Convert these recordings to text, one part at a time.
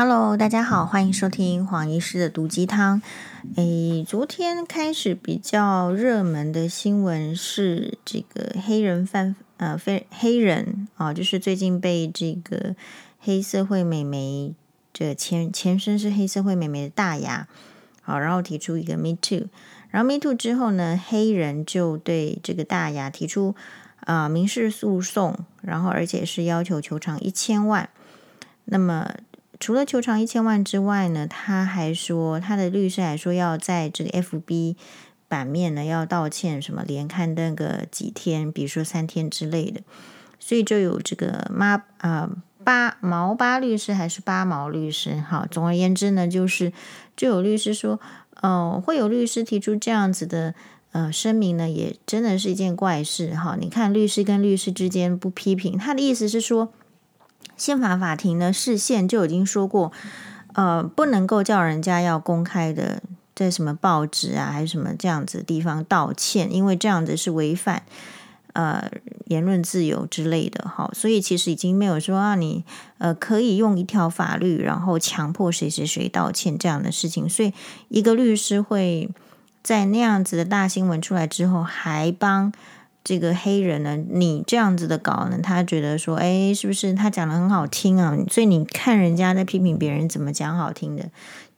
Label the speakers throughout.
Speaker 1: Hello，大家好，欢迎收听黄医师的毒鸡汤。诶，昨天开始比较热门的新闻是这个黑人犯，呃，非黑人啊，就是最近被这个黑社会美眉，这前前身是黑社会美眉的大牙，好，然后提出一个 Me Too，然后 Me Too 之后呢，黑人就对这个大牙提出啊、民事诉讼，然后而且是要求求偿一千万，那么。除了求偿一千万之外呢，他还说他的律师还说要在这个 FB 版面呢要道歉，什么连刊登个几天，比如说三天之类的，所以就有这个妈啊八毛八律师还是八毛律师，好，总而言之呢，就是就有律师说，呃，会有律师提出这样子的呃声明呢，也真的是一件怪事哈。你看律师跟律师之间不批评，他的意思是说。宪法法庭呢，释宪就已经说过，呃，不能够叫人家要公开的在什么报纸啊，还是什么这样子地方道歉，因为这样子是违反呃言论自由之类的。好，所以其实已经没有说啊，你呃可以用一条法律，然后强迫谁谁谁道歉这样的事情。所以一个律师会在那样子的大新闻出来之后，还帮。这个黑人呢，你这样子的稿呢，他觉得说，哎，是不是他讲的很好听啊？所以你看人家在批评别人怎么讲好听的，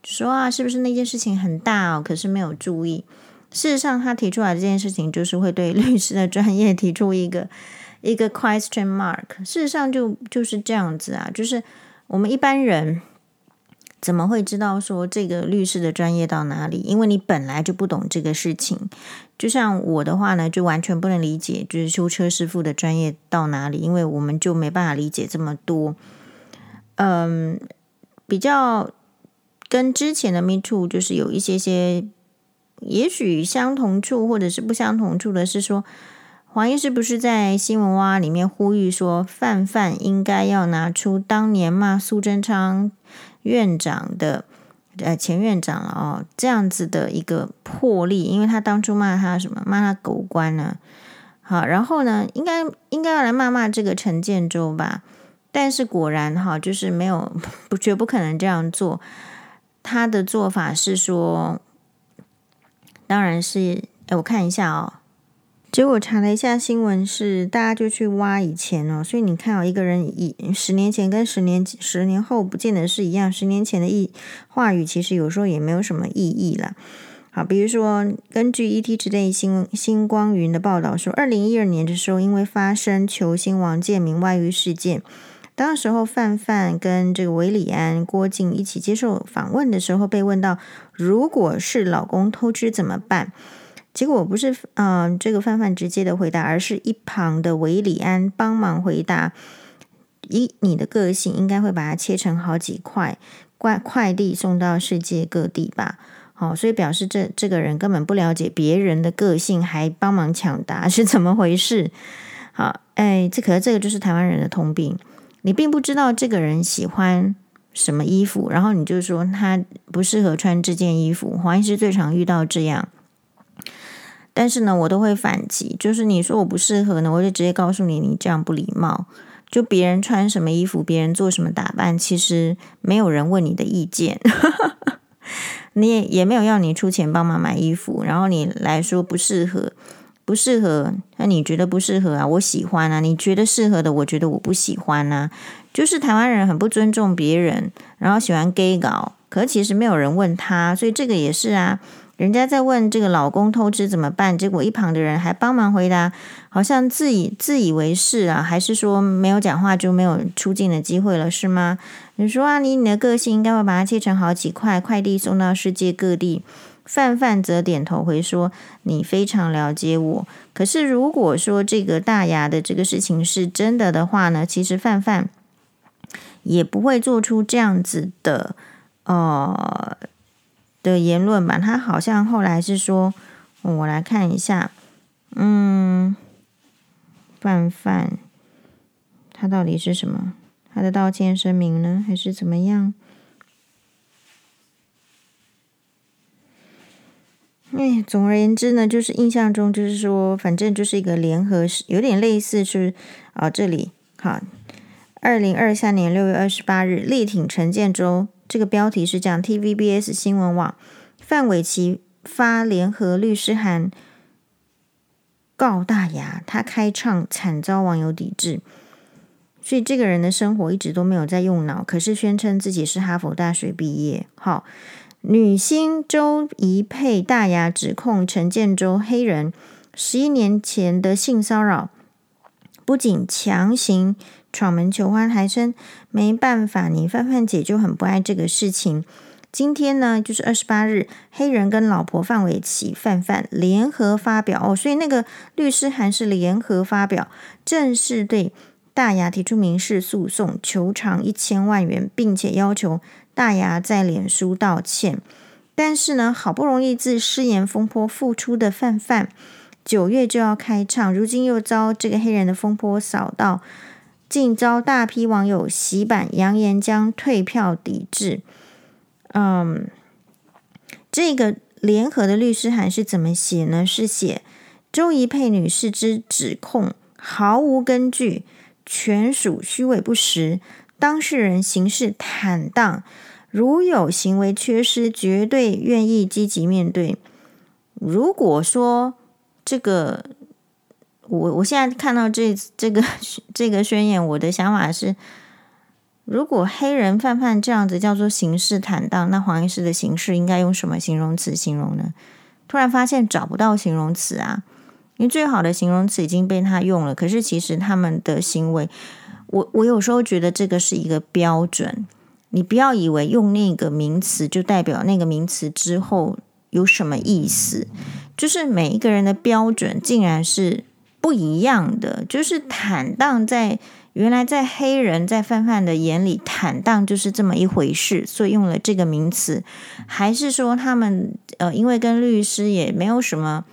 Speaker 1: 说啊，是不是那件事情很大哦？可是没有注意。事实上，他提出来这件事情，就是会对律师的专业提出一个一个 question mark。事实上，就就是这样子啊，就是我们一般人。怎么会知道说这个律师的专业到哪里？因为你本来就不懂这个事情。就像我的话呢，就完全不能理解，就是修车师傅的专业到哪里，因为我们就没办法理解这么多。嗯，比较跟之前的 Me Too 就是有一些些，也许相同处或者是不相同处的是说，黄医师不是在新闻哇里面呼吁说，范范应该要拿出当年骂苏贞昌。院长的呃前院长了哦，这样子的一个魄力，因为他当初骂他什么，骂他狗官呢？好，然后呢，应该应该要来骂骂这个陈建州吧？但是果然哈，就是没有不 绝不可能这样做。他的做法是说，当然是哎，我看一下哦。结果查了一下新闻，是大家就去挖以前哦，所以你看哦，一个人以十年前跟十年十年后不见得是一样。十年前的意话语，其实有时候也没有什么意义了。好，比如说根据 ETtoday 新星光云的报道说，二零一二年的时候，因为发生球星王建民外遇事件，当时候范范跟这个韦礼安、郭靖一起接受访问的时候，被问到如果是老公偷吃怎么办？结果我不是嗯、这个范范直接的回答，而是一旁的韦礼安帮忙回答。以你的个性，应该会把它切成好几块，快快递送到世界各地吧。好、哦，所以表示这这个人根本不了解别人的个性，还帮忙抢答，是怎么回事？好，哎，这可是这个就是台湾人的通病。你并不知道这个人喜欢什么衣服，然后你就说他不适合穿这件衣服。黄医师最常遇到这样。但是呢，我都会反击，就是你说我不适合呢，我就直接告诉你，你这样不礼貌。就别人穿什么衣服，别人做什么打扮，其实没有人问你的意见，你也也没有要你出钱帮忙买衣服，然后你来说不适合，不适合，那你觉得不适合啊？我喜欢啊，你觉得适合的，我觉得我不喜欢啊。就是台湾人很不尊重别人，然后喜欢 gay 搞，可是其实没有人问他，所以这个也是啊。人家在问这个老公偷吃怎么办，结果一旁的人还帮忙回答，好像自以自以为是啊，还是说没有讲话就没有出镜的机会了，是吗？你说啊，你你的个性应该会把它切成好几块，快递送到世界各地。范范则点头回说：“你非常了解我。”可是如果说这个大牙的这个事情是真的的话呢，其实范范也不会做出这样子的，呃。的言论吧，他好像后来是说，我来看一下，嗯，范范，他到底是什么？他的道歉声明呢，还是怎么样？哎，总而言之呢，就是印象中就是说，反正就是一个联合，有点类似是啊，这里好，二零二三年六月二十八日，力挺陈建州。这个标题是讲：TVBS 新闻网范玮琪发联合律师函告大牙，他开唱惨遭网友抵制。所以这个人的生活一直都没有在用脑，可是宣称自己是哈佛大学毕业。好，女星周怡佩大牙指控陈建州黑人十一年前的性骚扰，不仅强行。闯门求欢，还称没办法，你范范姐就很不爱这个事情。今天呢，就是二十八日，黑人跟老婆范玮琪范范联合发表哦，所以那个律师函是联合发表，正式对大牙提出民事诉讼，求偿一千万元，并且要求大牙在脸书道歉。但是呢，好不容易自失言风波复出的范范，九月就要开唱，如今又遭这个黑人的风波扫到。竟遭大批网友洗版，扬言将退票抵制。嗯，这个联合的律师函是怎么写呢？是写周怡佩女士之指控毫无根据，全属虚伪不实，当事人行事坦荡，如有行为缺失，绝对愿意积极面对。如果说这个。我我现在看到这这个这个宣言，我的想法是，如果黑人范范这样子叫做行事坦荡，那黄医师的行事应该用什么形容词形容呢？突然发现找不到形容词啊，因为最好的形容词已经被他用了。可是其实他们的行为，我我有时候觉得这个是一个标准，你不要以为用那个名词就代表那个名词之后有什么意思，就是每一个人的标准竟然是。不一样的，就是坦荡在，原来在黑人在范范的眼里，坦荡就是这么一回事，所以用了这个名词，还是说他们呃，因为跟律师也没有什么。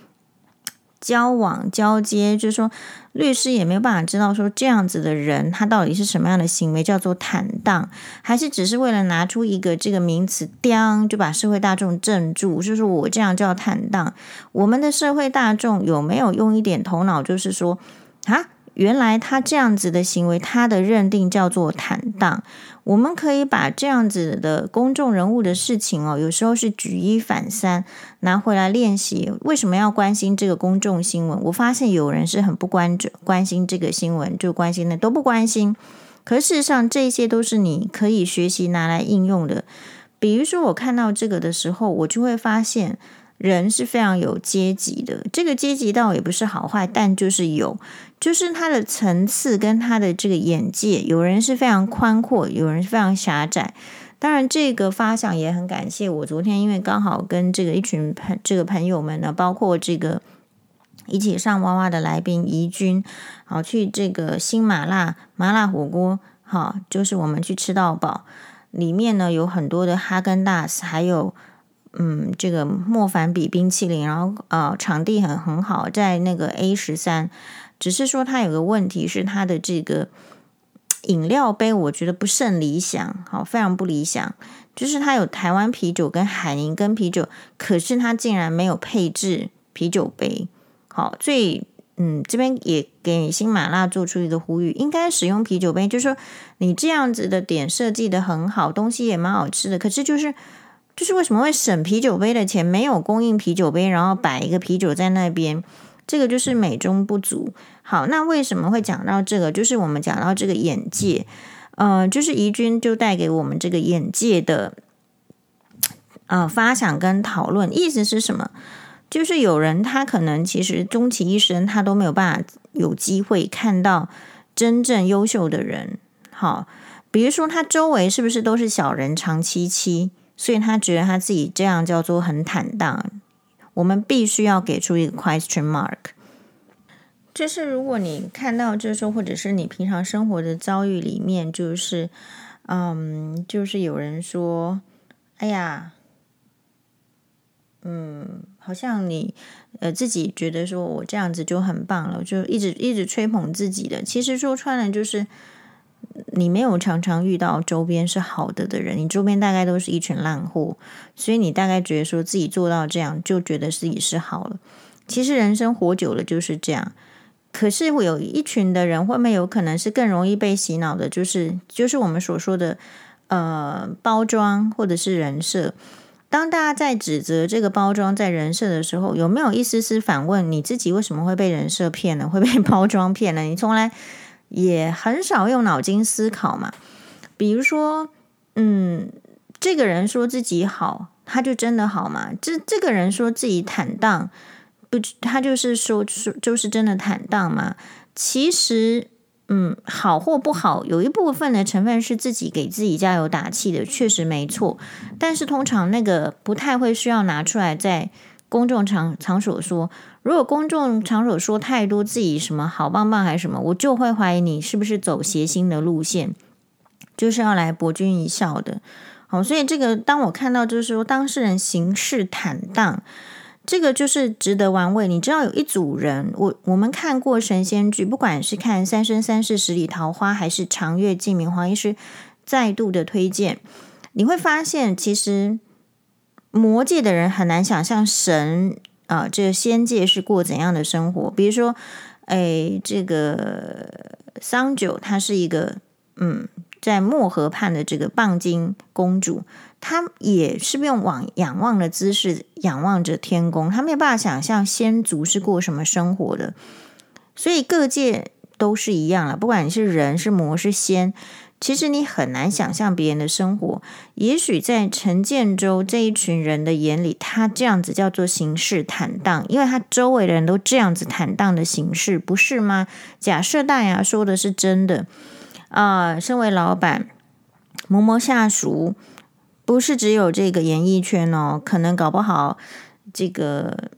Speaker 1: 交往交接，就是说，律师也没有办法知道说这样子的人他到底是什么样的行为叫做坦荡，还是只是为了拿出一个这个名词，当就把社会大众镇住，就是我这样叫坦荡。我们的社会大众有没有用一点头脑，就是说啊？原来他这样子的行为，他的认定叫做坦荡。我们可以把这样子的公众人物的事情哦，有时候是举一反三，拿回来练习。为什么要关心这个公众新闻？我发现有人是很不关注关心这个新闻，就关心的都不关心。可事实上，这些都是你可以学习拿来应用的。比如说，我看到这个的时候，我就会发现。人是非常有阶级的，这个阶级倒也不是好坏，但就是有，就是他的层次跟他的这个眼界，有人是非常宽阔，有人是非常狭窄。当然，这个发想也很感谢我昨天，因为刚好跟这个一群朋这个朋友们呢，包括这个一起上娃娃的来宾怡君，好去这个新麻辣麻辣火锅，好，就是我们去吃到饱，里面呢有很多的哈根达斯，还有。嗯，这个莫凡比冰淇淋，然后呃，场地很很好，在那个 A 十三，只是说它有个问题是它的这个饮料杯，我觉得不甚理想，好，非常不理想。就是它有台湾啤酒跟海宁跟啤酒，可是它竟然没有配置啤酒杯，好，所以嗯，这边也给新马拉做出一个呼吁，应该使用啤酒杯，就是说你这样子的点设计得很好，东西也蛮好吃的，可是就是。就是为什么会省啤酒杯的钱，没有供应啤酒杯，然后摆一个啤酒在那边，这个就是美中不足。好，那为什么会讲到这个？就是我们讲到这个眼界，呃，就是怡君就带给我们这个眼界的呃发想跟讨论，意思是什么？就是有人他可能其实终其一生，他都没有办法有机会看到真正优秀的人。好，比如说他周围是不是都是小人长戚戚？所以他觉得他自己这样叫做很坦荡，我们必须要给出一个 question mark。就是如果你看到，就是说，或者是你平常生活的遭遇里面，就是，嗯，就是有人说，哎呀，嗯，好像你呃自己觉得说我这样子就很棒了，就一直一直吹捧自己的，其实说穿了就是。你没有常常遇到周边是好的的人，你周边大概都是一群烂货，所以你大概觉得说自己做到这样，就觉得自己是好了。其实人生活久了就是这样，可是会有一群的人，会不会有可能是更容易被洗脑的？就是就是我们所说的呃包装或者是人设。当大家在指责这个包装在人设的时候，有没有一丝丝反问你自己为什么会被人设骗了，会被包装骗了？你从来也很少用脑筋思考嘛？比如说，嗯，这个人说自己好，他就真的好吗？这这个人说自己坦荡。不，他就是说说，就是真的坦荡嘛。其实，嗯，好或不好，有一部分的成分是自己给自己加油打气的，确实没错。但是通常那个不太会需要拿出来在公众场场所说。如果公众场所说太多自己什么好棒棒还是什么，我就会怀疑你是不是走谐星的路线，就是要来博君一笑的。好，所以这个当我看到就是说当事人行事坦荡。这个就是值得玩味。你知道有一组人，我我们看过神仙剧，不管是看《三生三世十里桃花》还是《长月烬明》，黄医师再度的推荐，你会发现，其实魔界的人很难想象神啊、这个仙界是过怎样的生活。比如说，哎，这个桑九，她是一个嗯，在漠河畔的这个鈈金公主。他也是用往仰望的姿势仰望着天宫，他没有办法想象仙族是过什么生活的，所以各界都是一样了。不管你是人是魔是仙，其实你很难想象别人的生活。也许在陈建州这一群人的眼里，他这样子叫做行事坦荡，因为他周围的人都这样子坦荡的行事，不是吗？假设大牙说的是真的啊、呃，身为老板，某某下属。不是只有这个演艺圈哦，可能搞不好这个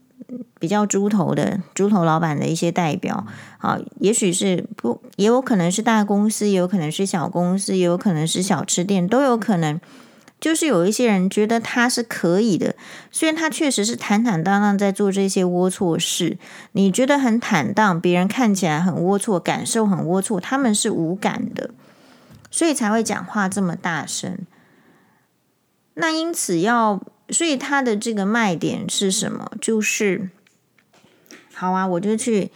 Speaker 1: 比较猪头的猪头老板的一些代表啊，也许是不，也有可能是大公司，也有可能是小公司，也有可能是小吃店，都有可能。就是有一些人觉得他是可以的，虽然他确实是坦坦荡荡在做这些龌龊事，你觉得很坦荡，别人看起来很龌龊，感受很龌龊，他们是无感的，所以才会讲话这么大声。那因此要，所以他的这个卖点是什么？就是，好啊，我就去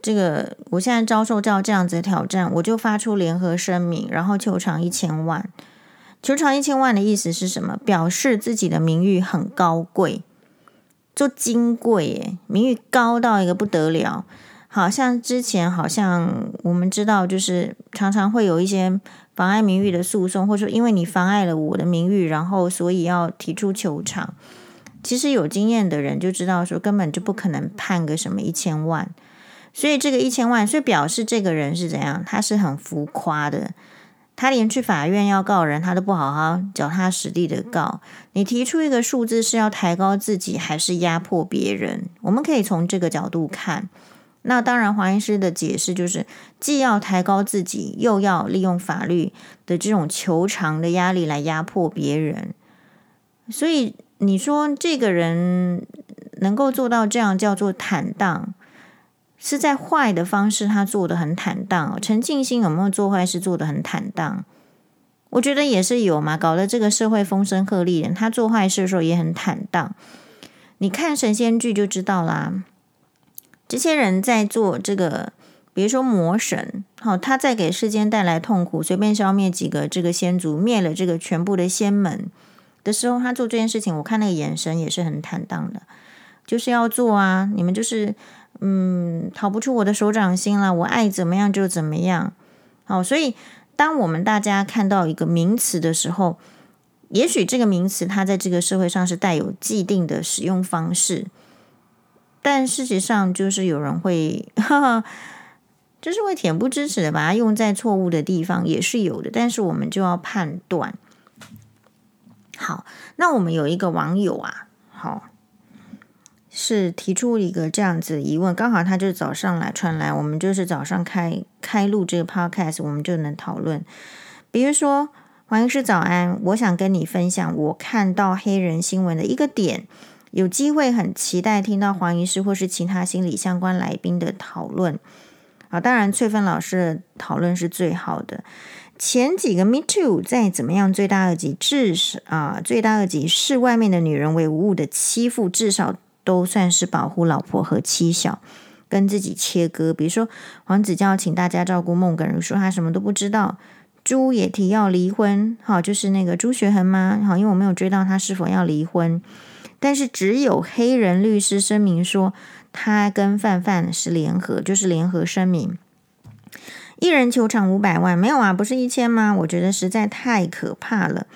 Speaker 1: 这个，我现在遭受到这样子的挑战，我就发出联合声明，然后求偿一千万。求偿一千万的意思是什么？表示自己的名誉很高贵，就金贵耶，名誉高到一个不得了。好像之前好像我们知道，就是常常会有一些。妨碍名誉的诉讼，或者说因为你妨碍了我的名誉，然后所以要提出求偿。其实有经验的人就知道，说根本就不可能判个什么一千万。所以这个一千万，所以表示这个人是怎样？他是很浮夸的。他连去法院要告人，他都不好好脚踏实地的告。你提出一个数字是要抬高自己，还是压迫别人？我们可以从这个角度看。那当然，黄医师的解释就是，既要抬高自己，又要利用法律的这种求偿的压力来压迫别人。所以你说这个人能够做到这样，叫做坦荡，是在坏的方式他做得很坦荡。陈进兴有没有做坏事做得很坦荡？我觉得也是有嘛，搞得这个社会风声鹤唳，他做坏事的时候也很坦荡。你看神仙剧就知道啦。这些人在做这个，比如说魔神，好，他在给世间带来痛苦，随便消灭几个这个仙族，灭了这个全部的仙门的时候，他做这件事情，我看那个眼神也是很坦荡的，就是要做啊，你们就是嗯，逃不出我的手掌心了，我爱怎么样就怎么样，好，所以当我们大家看到一个名词的时候，也许这个名词它在这个社会上是带有既定的使用方式。但事实上，就是有人会，哈哈，就是会恬不知耻的把它用在错误的地方，也是有的。但是我们就要判断。好，那我们有一个网友啊，好，是提出一个这样子疑问，刚好他就早上来传来，我们就是早上开开录这个 podcast，我们就能讨论。比如说，黄医师早安，我想跟你分享我看到黑人新闻的一个点。有机会很期待听到黄医师或是其他心理相关来宾的讨论啊！当然，翠芬老师的讨论是最好的。前几个 Me Too 再怎么样罪大恶极，至少啊罪大恶极视外面的女人为无物的欺负，至少都算是保护老婆和妻小。跟自己切割。比如说，黄子佼请大家照顾孟耿如，说他什么都不知道。朱也提要离婚，好，就是那个朱学恒吗？好，因为我没有追到他是否要离婚，但是只有黑人律师声明说他跟范范是联合，就是联合声明。一人求偿五百万，没有啊，不是一千吗？我觉得实在太可怕了。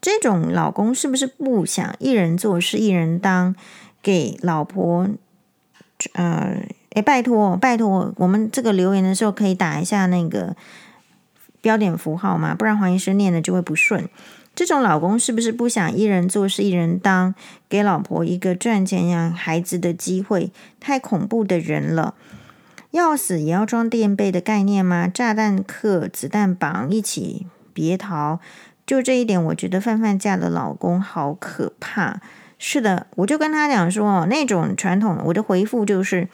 Speaker 1: 这种老公是不是不想一人做事一人当，给老婆？呃，诶，拜托拜托，我们这个留言的时候可以打一下那个。标点符号嘛，不然黄医生念的就会不顺。这种老公是不是不想一人做事一人当，给老婆一个赚钱养孩子的机会？太恐怖的人了！要死也要装垫背的概念吗？炸弹客、子弹绑，一起别逃。就这一点，我觉得范范嫁的老公好可怕。是的，我就跟他讲说，那种传统，我的回复就是，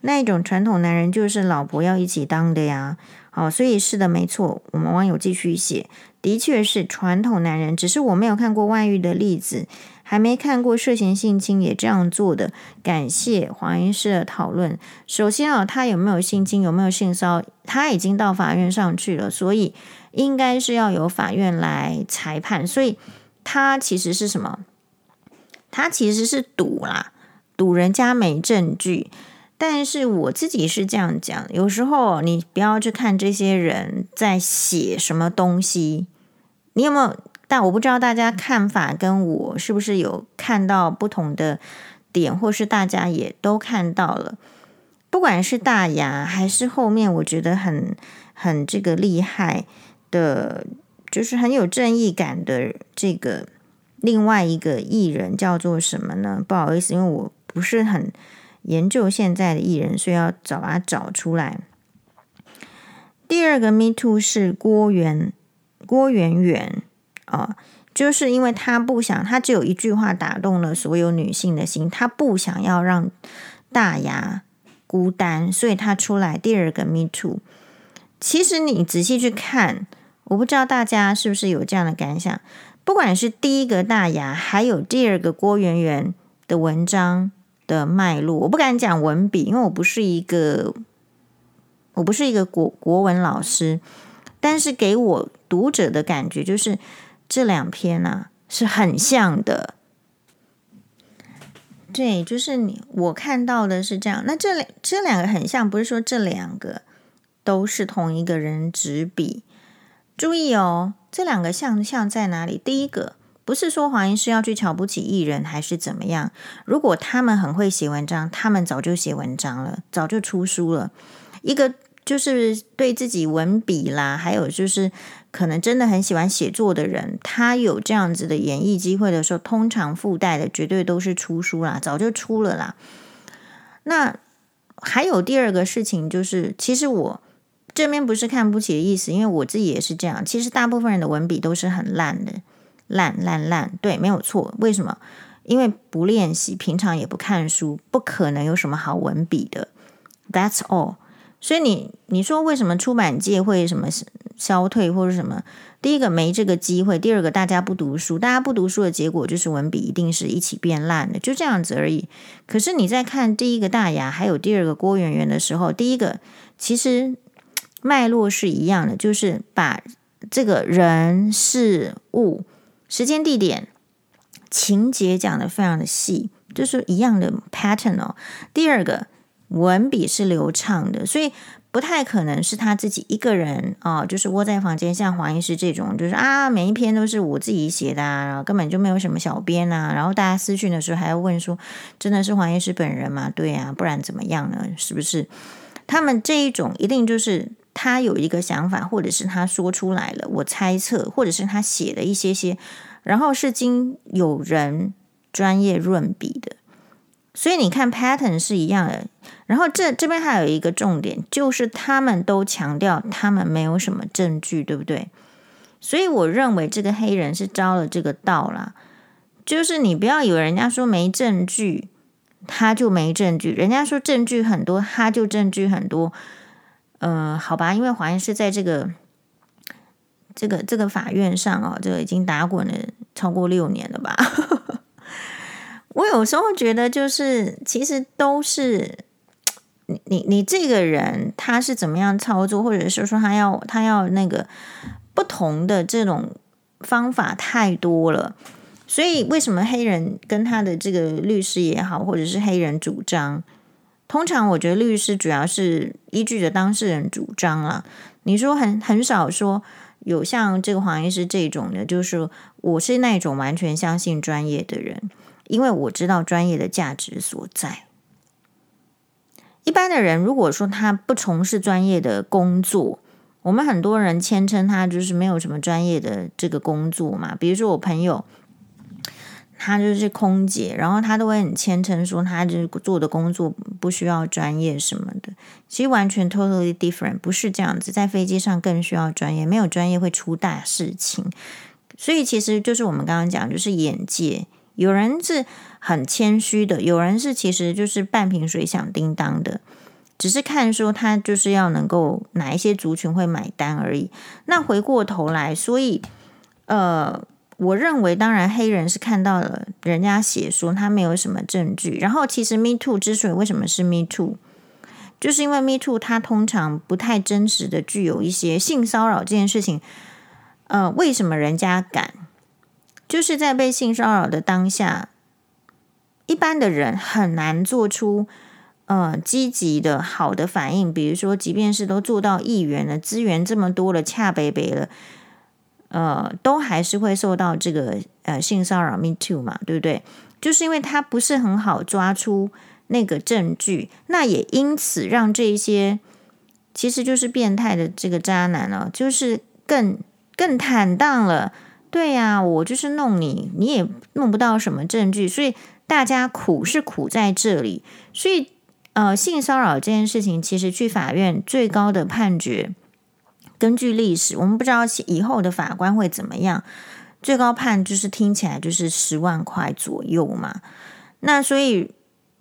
Speaker 1: 那种传统男人就是老婆要一起当的呀。哦，所以是的，没错。我们网友继续写，的确是传统男人，只是我没有看过外遇的例子，还没看过涉嫌性侵也这样做的。感谢黄医师的讨论。首先啊，他有没有性侵，有没有性骚扰，他已经到法院上去了，所以应该是要由法院来裁判。所以他其实是什么？他其实是赌啦，赌人家没证据。但是我自己是这样讲，有时候你不要去看这些人在写什么东西，你有没有？但我不知道大家看法跟我是不是有看到不同的点，或是大家也都看到了。不管是大牙还是后面，我觉得很很这个厉害的，就是很有正义感的这个另外一个艺人叫做什么呢？不好意思，因为我不是很。研究现在的艺人，所以要找把它找出来。第二个 Me Too 是郭圆郭圆圆啊，就是因为他不想，他只有一句话打动了所有女性的心，他不想要让大牙孤单，所以他出来第二个 Me Too。其实你仔细去看，我不知道大家是不是有这样的感想，不管是第一个大牙，还有第二个郭圆圆的文章。的脉络，我不敢讲文笔，因为我不是一个，我不是一个国国文老师，但是给我读者的感觉就是这两篇啊是很像的，对，就是你我看到的是这样。那这两这两个很像，不是说这两个都是同一个人执笔，注意哦，这两个像像在哪里？第一个。不是说黄医师要去瞧不起艺人，还是怎么样？如果他们很会写文章，他们早就写文章了，早就出书了。一个就是对自己文笔啦，还有就是可能真的很喜欢写作的人，他有这样子的演绎机会的时候，通常附带的绝对都是出书啦，早就出了啦。那还有第二个事情就是，其实我这边不是看不起的意思，因为我自己也是这样。其实大部分人的文笔都是很烂的。烂烂烂，对，没有错。为什么？因为不练习，平常也不看书，不可能有什么好文笔的。That's all。所以你你说为什么出版界会什么消退或者什么？第一个没这个机会，第二个大家不读书，大家不读书的结果就是文笔一定是一起变烂的，就这样子而已。可是你在看第一个大牙，还有第二个郭圆圆的时候，第一个其实脉络是一样的，就是把这个人事物。时间、地点、情节讲得非常的细，就是一样的 pattern 哦。第二个文笔是流畅的，所以不太可能是他自己一个人哦，就是窝在房间，像黄医师这种，就是啊，每一篇都是我自己写的啊，然后根本就没有什么小编啊，然后大家私讯的时候还要问说，真的是黄医师本人吗？对啊，不然怎么样呢？是不是？他们这一种一定就是。他有一个想法，或者是他说出来了，我猜测，或者是他写了一些些，然后是经有人专业润笔的，所以你看 pattern 是一样的。然后这这边还有一个重点，就是他们都强调他们没有什么证据，对不对？所以我认为这个黑人是招了这个道啦，就是你不要以为人家说没证据，他就没证据；人家说证据很多，他就证据很多。嗯、呃，好吧，因为黄医师在这个这个这个法院上哦，这个已经打滚了超过六年了吧。我有时候觉得，就是其实都是你你你这个人他是怎么样操作，或者是说他要他要那个不同的这种方法太多了，所以为什么黑人跟他的这个律师也好，或者是黑人主张，通常我觉得律师主要是依据着当事人主张了。你说很很少说有像这个黄医师这种的，就是我是那种完全相信专业的人，因为我知道专业的价值所在。一般的人如果说他不从事专业的工作，我们很多人谦称他就是没有什么专业的这个工作嘛。比如说我朋友，他就是空姐，然后他都会很谦称说他就是做的工作不需要专业什么的。其实完全 totally different，不是这样子。在飞机上更需要专业，没有专业会出大事情。所以其实就是我们刚刚讲，就是眼界。有人是很谦虚的，有人是其实就是半瓶水响叮当的，只是看说他就是要能够哪一些族群会买单而已。那回过头来，所以呃，我认为当然黑人是看到了人家写说他没有什么证据，然后其实 Me Too 之所以为什么是 Me Too，就是因为 Me Too 它通常不太真实的具有一些性骚扰这件事情，呃，为什么人家敢？就是在被性骚扰的当下，一般的人很难做出呃积极的好的反应。比如说，即便是都做到议员了，资源这么多了，恰北北了，呃，都还是会受到这个呃性骚扰。Me too 嘛，对不对？就是因为他不是很好抓出那个证据，那也因此让这一些其实就是变态的这个渣男哦，就是更更坦荡了。对呀，我就是弄你，你也弄不到什么证据，所以大家苦是苦在这里。所以，呃，性骚扰这件事情，其实去法院最高的判决，根据历史，我们不知道以后的法官会怎么样。最高判就是听起来就是十万块左右嘛。那所以，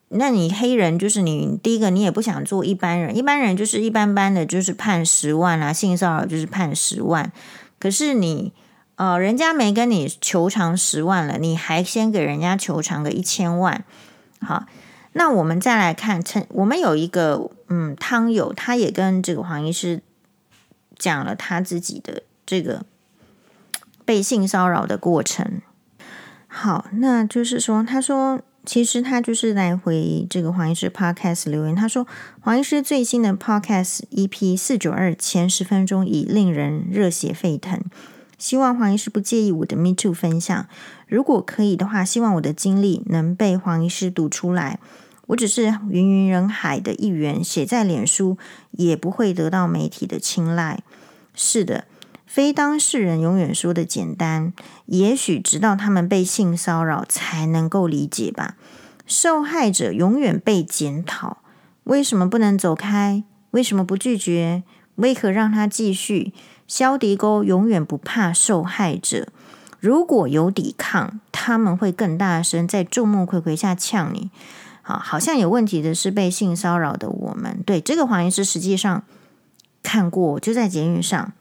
Speaker 1: 那你黑人就是你第一个，你也不想做一般人，一般人就是一般般的，就是判十万啊，性骚扰就是判十万，可是你。呃，人家没跟你求偿十万了，你还先给人家求偿个一千万，好，那我们再来看，趁我们有一个嗯汤友，他也跟这个黄医师讲了他自己的这个被性骚扰的过程。好，那就是说，他说其实他就是来回这个黄医师 Podcast 留言，他说黄医师最新的 Podcast EP 四九二前十分钟已令人热血沸腾。希望黄医师不介意我的 Me Too 分享，如果可以的话，希望我的经历能被黄医师读出来。我只是芸芸人海的一员，写在脸书也不会得到媒体的青睐。是的，非当事人永远说的简单，也许直到他们被性骚扰才能够理解吧。受害者永远被检讨，为什么不能走开？为什么不拒绝？为何让他继续？肖迪沟永远不怕受害者，如果有抵抗，他们会更大声，在众目睽睽下呛你。好，好像有问题的是被性骚扰的我们。对，这个黄医师实际上看过，就在捷运上。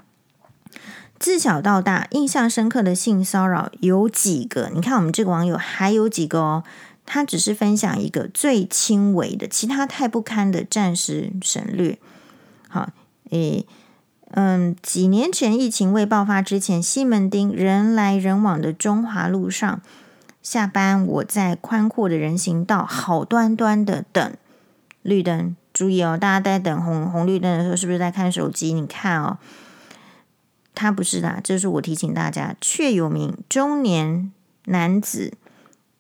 Speaker 1: 自小到大，印象深刻的性骚扰有几个？你看我们这个网友还有几个哦，他只是分享一个最轻微的，其他太不堪的暂时省略。好，诶。嗯，几年前疫情未爆发之前，西门町人来人往的中华路上，下班我在宽阔的人行道好端端的等绿灯。注意哦，大家在等红红绿灯的时候，是不是在看手机？你看哦，他不是的，这是我提醒大家，却有名中年男子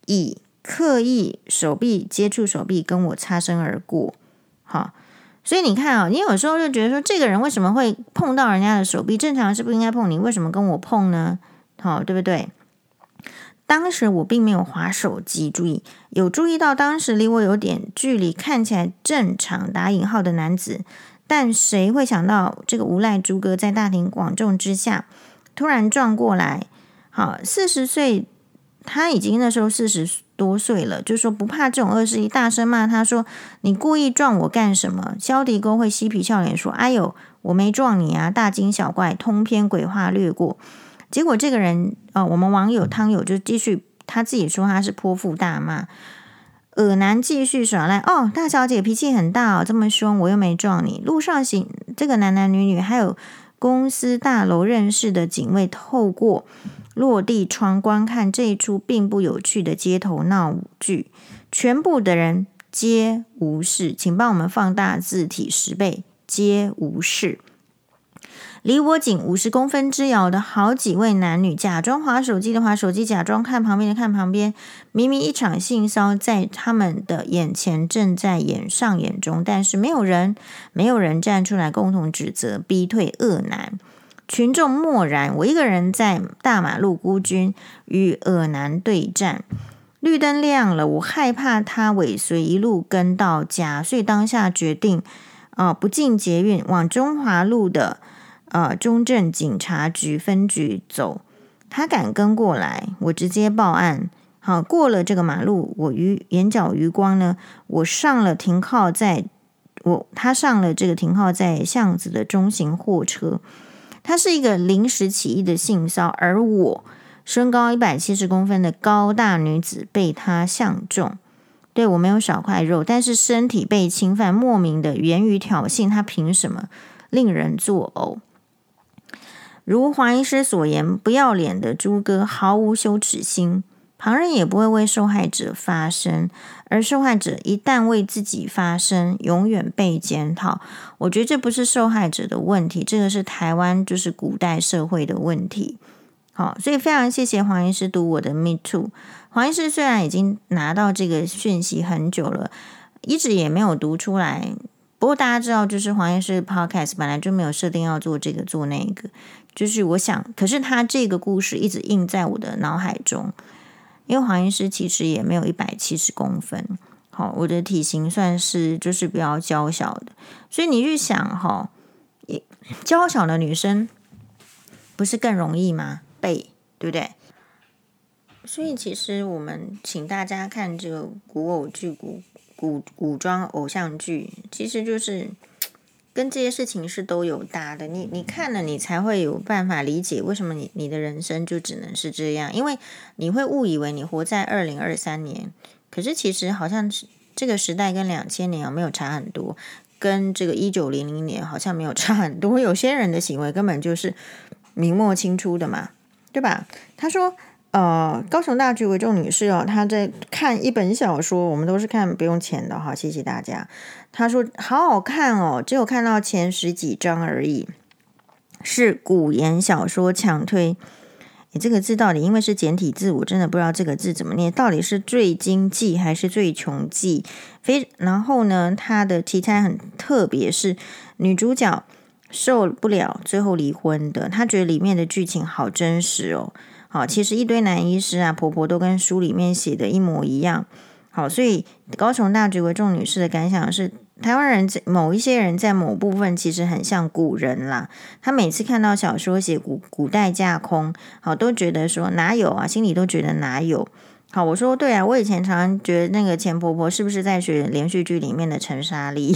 Speaker 1: 以刻意手臂接触手臂跟我擦身而过，好。所以你看啊，你有时候就觉得说，这个人为什么会碰到人家的手臂？正常是不应该碰你，为什么跟我碰呢？好，对不对？当时我并没有划手机，注意有注意到当时离我有点距离，看起来正常打引号的男子，但谁会想到这个无赖猪哥在大庭广众之下突然撞过来？好，四十岁。他已经那时候四十多岁了，就说不怕这种恶势力，大声骂他说：“你故意撞我干什么？”萧迪哥会嬉皮笑脸说：“哎呦，我没撞你啊！”大惊小怪，通篇鬼话略过。结果这个人，呃，我们网友汤友就继续他自己说他是泼妇大骂，尔男继续耍赖哦，大小姐脾气很大哦，这么凶，我又没撞你。路上行这个男男女女，还有公司大楼认识的警卫，透过落地窗观看这一出并不有趣的街头闹剧，全部的人皆无视，请帮我们放大字体十倍，皆无视。离我仅五十公分之遥的好几位男女，假装划手机的划手机，假装看旁边的看旁边。明明一场性骚在他们的眼前正在演上演中，但是没有人，没有人站出来共同指责、逼退恶男。群众默然，我一个人在大马路孤军与恶男对战。绿灯亮了，我害怕他尾随一路跟到家，所以当下决定啊、呃，不进捷运，往中华路的。呃，中正警察局分局走，他敢跟过来，我直接报案。好，过了这个马路，我余眼角余光呢，我上了停靠在我他上了这个停靠在巷子的中型货车。他是一个临时起意的性骚，而我身高一百七十公分的高大女子被他相中。对，我没有少块肉，但是身体被侵犯，莫名的言语挑衅，他凭什么令人作呕？如黄医师所言，不要脸的猪哥毫无羞耻心，旁人也不会为受害者发声，而受害者一旦为自己发声，永远被检讨。我觉得这不是受害者的问题，这个是台湾就是古代社会的问题。好，所以非常谢谢黄医师读我的 Me Too。黄医师虽然已经拿到这个讯息很久了，一直也没有读出来。不过大家知道，就是黄医师 Podcast 本来就没有设定要做这个做那个。就是我想，可是他这个故事一直印在我的脑海中，因为黄医师其实也没有一百七十公分，好，我的体型算是就是比较娇小的，所以你去想哈，娇小的女生不是更容易吗？背，对不对？所以其实我们请大家看这个古偶剧、古古古装偶像剧，其实就是。跟这些事情是都有搭的，你你看了，你才会有办法理解为什么你你的人生就只能是这样，因为你会误以为你活在二零二三年，可是其实好像这个时代跟两千年没有差很多，跟这个一九零零年好像没有差很多，有些人的行为根本就是明末清初的嘛，对吧？他说。呃，高雄大橘为重女士哦，她在看一本小说，我们都是看不用钱的哈，谢谢大家。她说好好看哦，只有看到前十几章而已，是古言小说强推。你，这个字到底因为是简体字，我真的不知道这个字怎么念，到底是最经济还是最穷记？非然后呢，它的题材很特别，是女主角受不了最后离婚的，她觉得里面的剧情好真实哦。好，其实一堆男医师啊，婆婆都跟书里面写的一模一样。好，所以高雄大橘为重女士的感想是，台湾人在某一些人在某部分其实很像古人啦。他每次看到小说写古古代架空，好，都觉得说哪有啊，心里都觉得哪有。好，我说对啊，我以前常常觉得那个钱婆婆是不是在学连续剧里面的陈莎莉？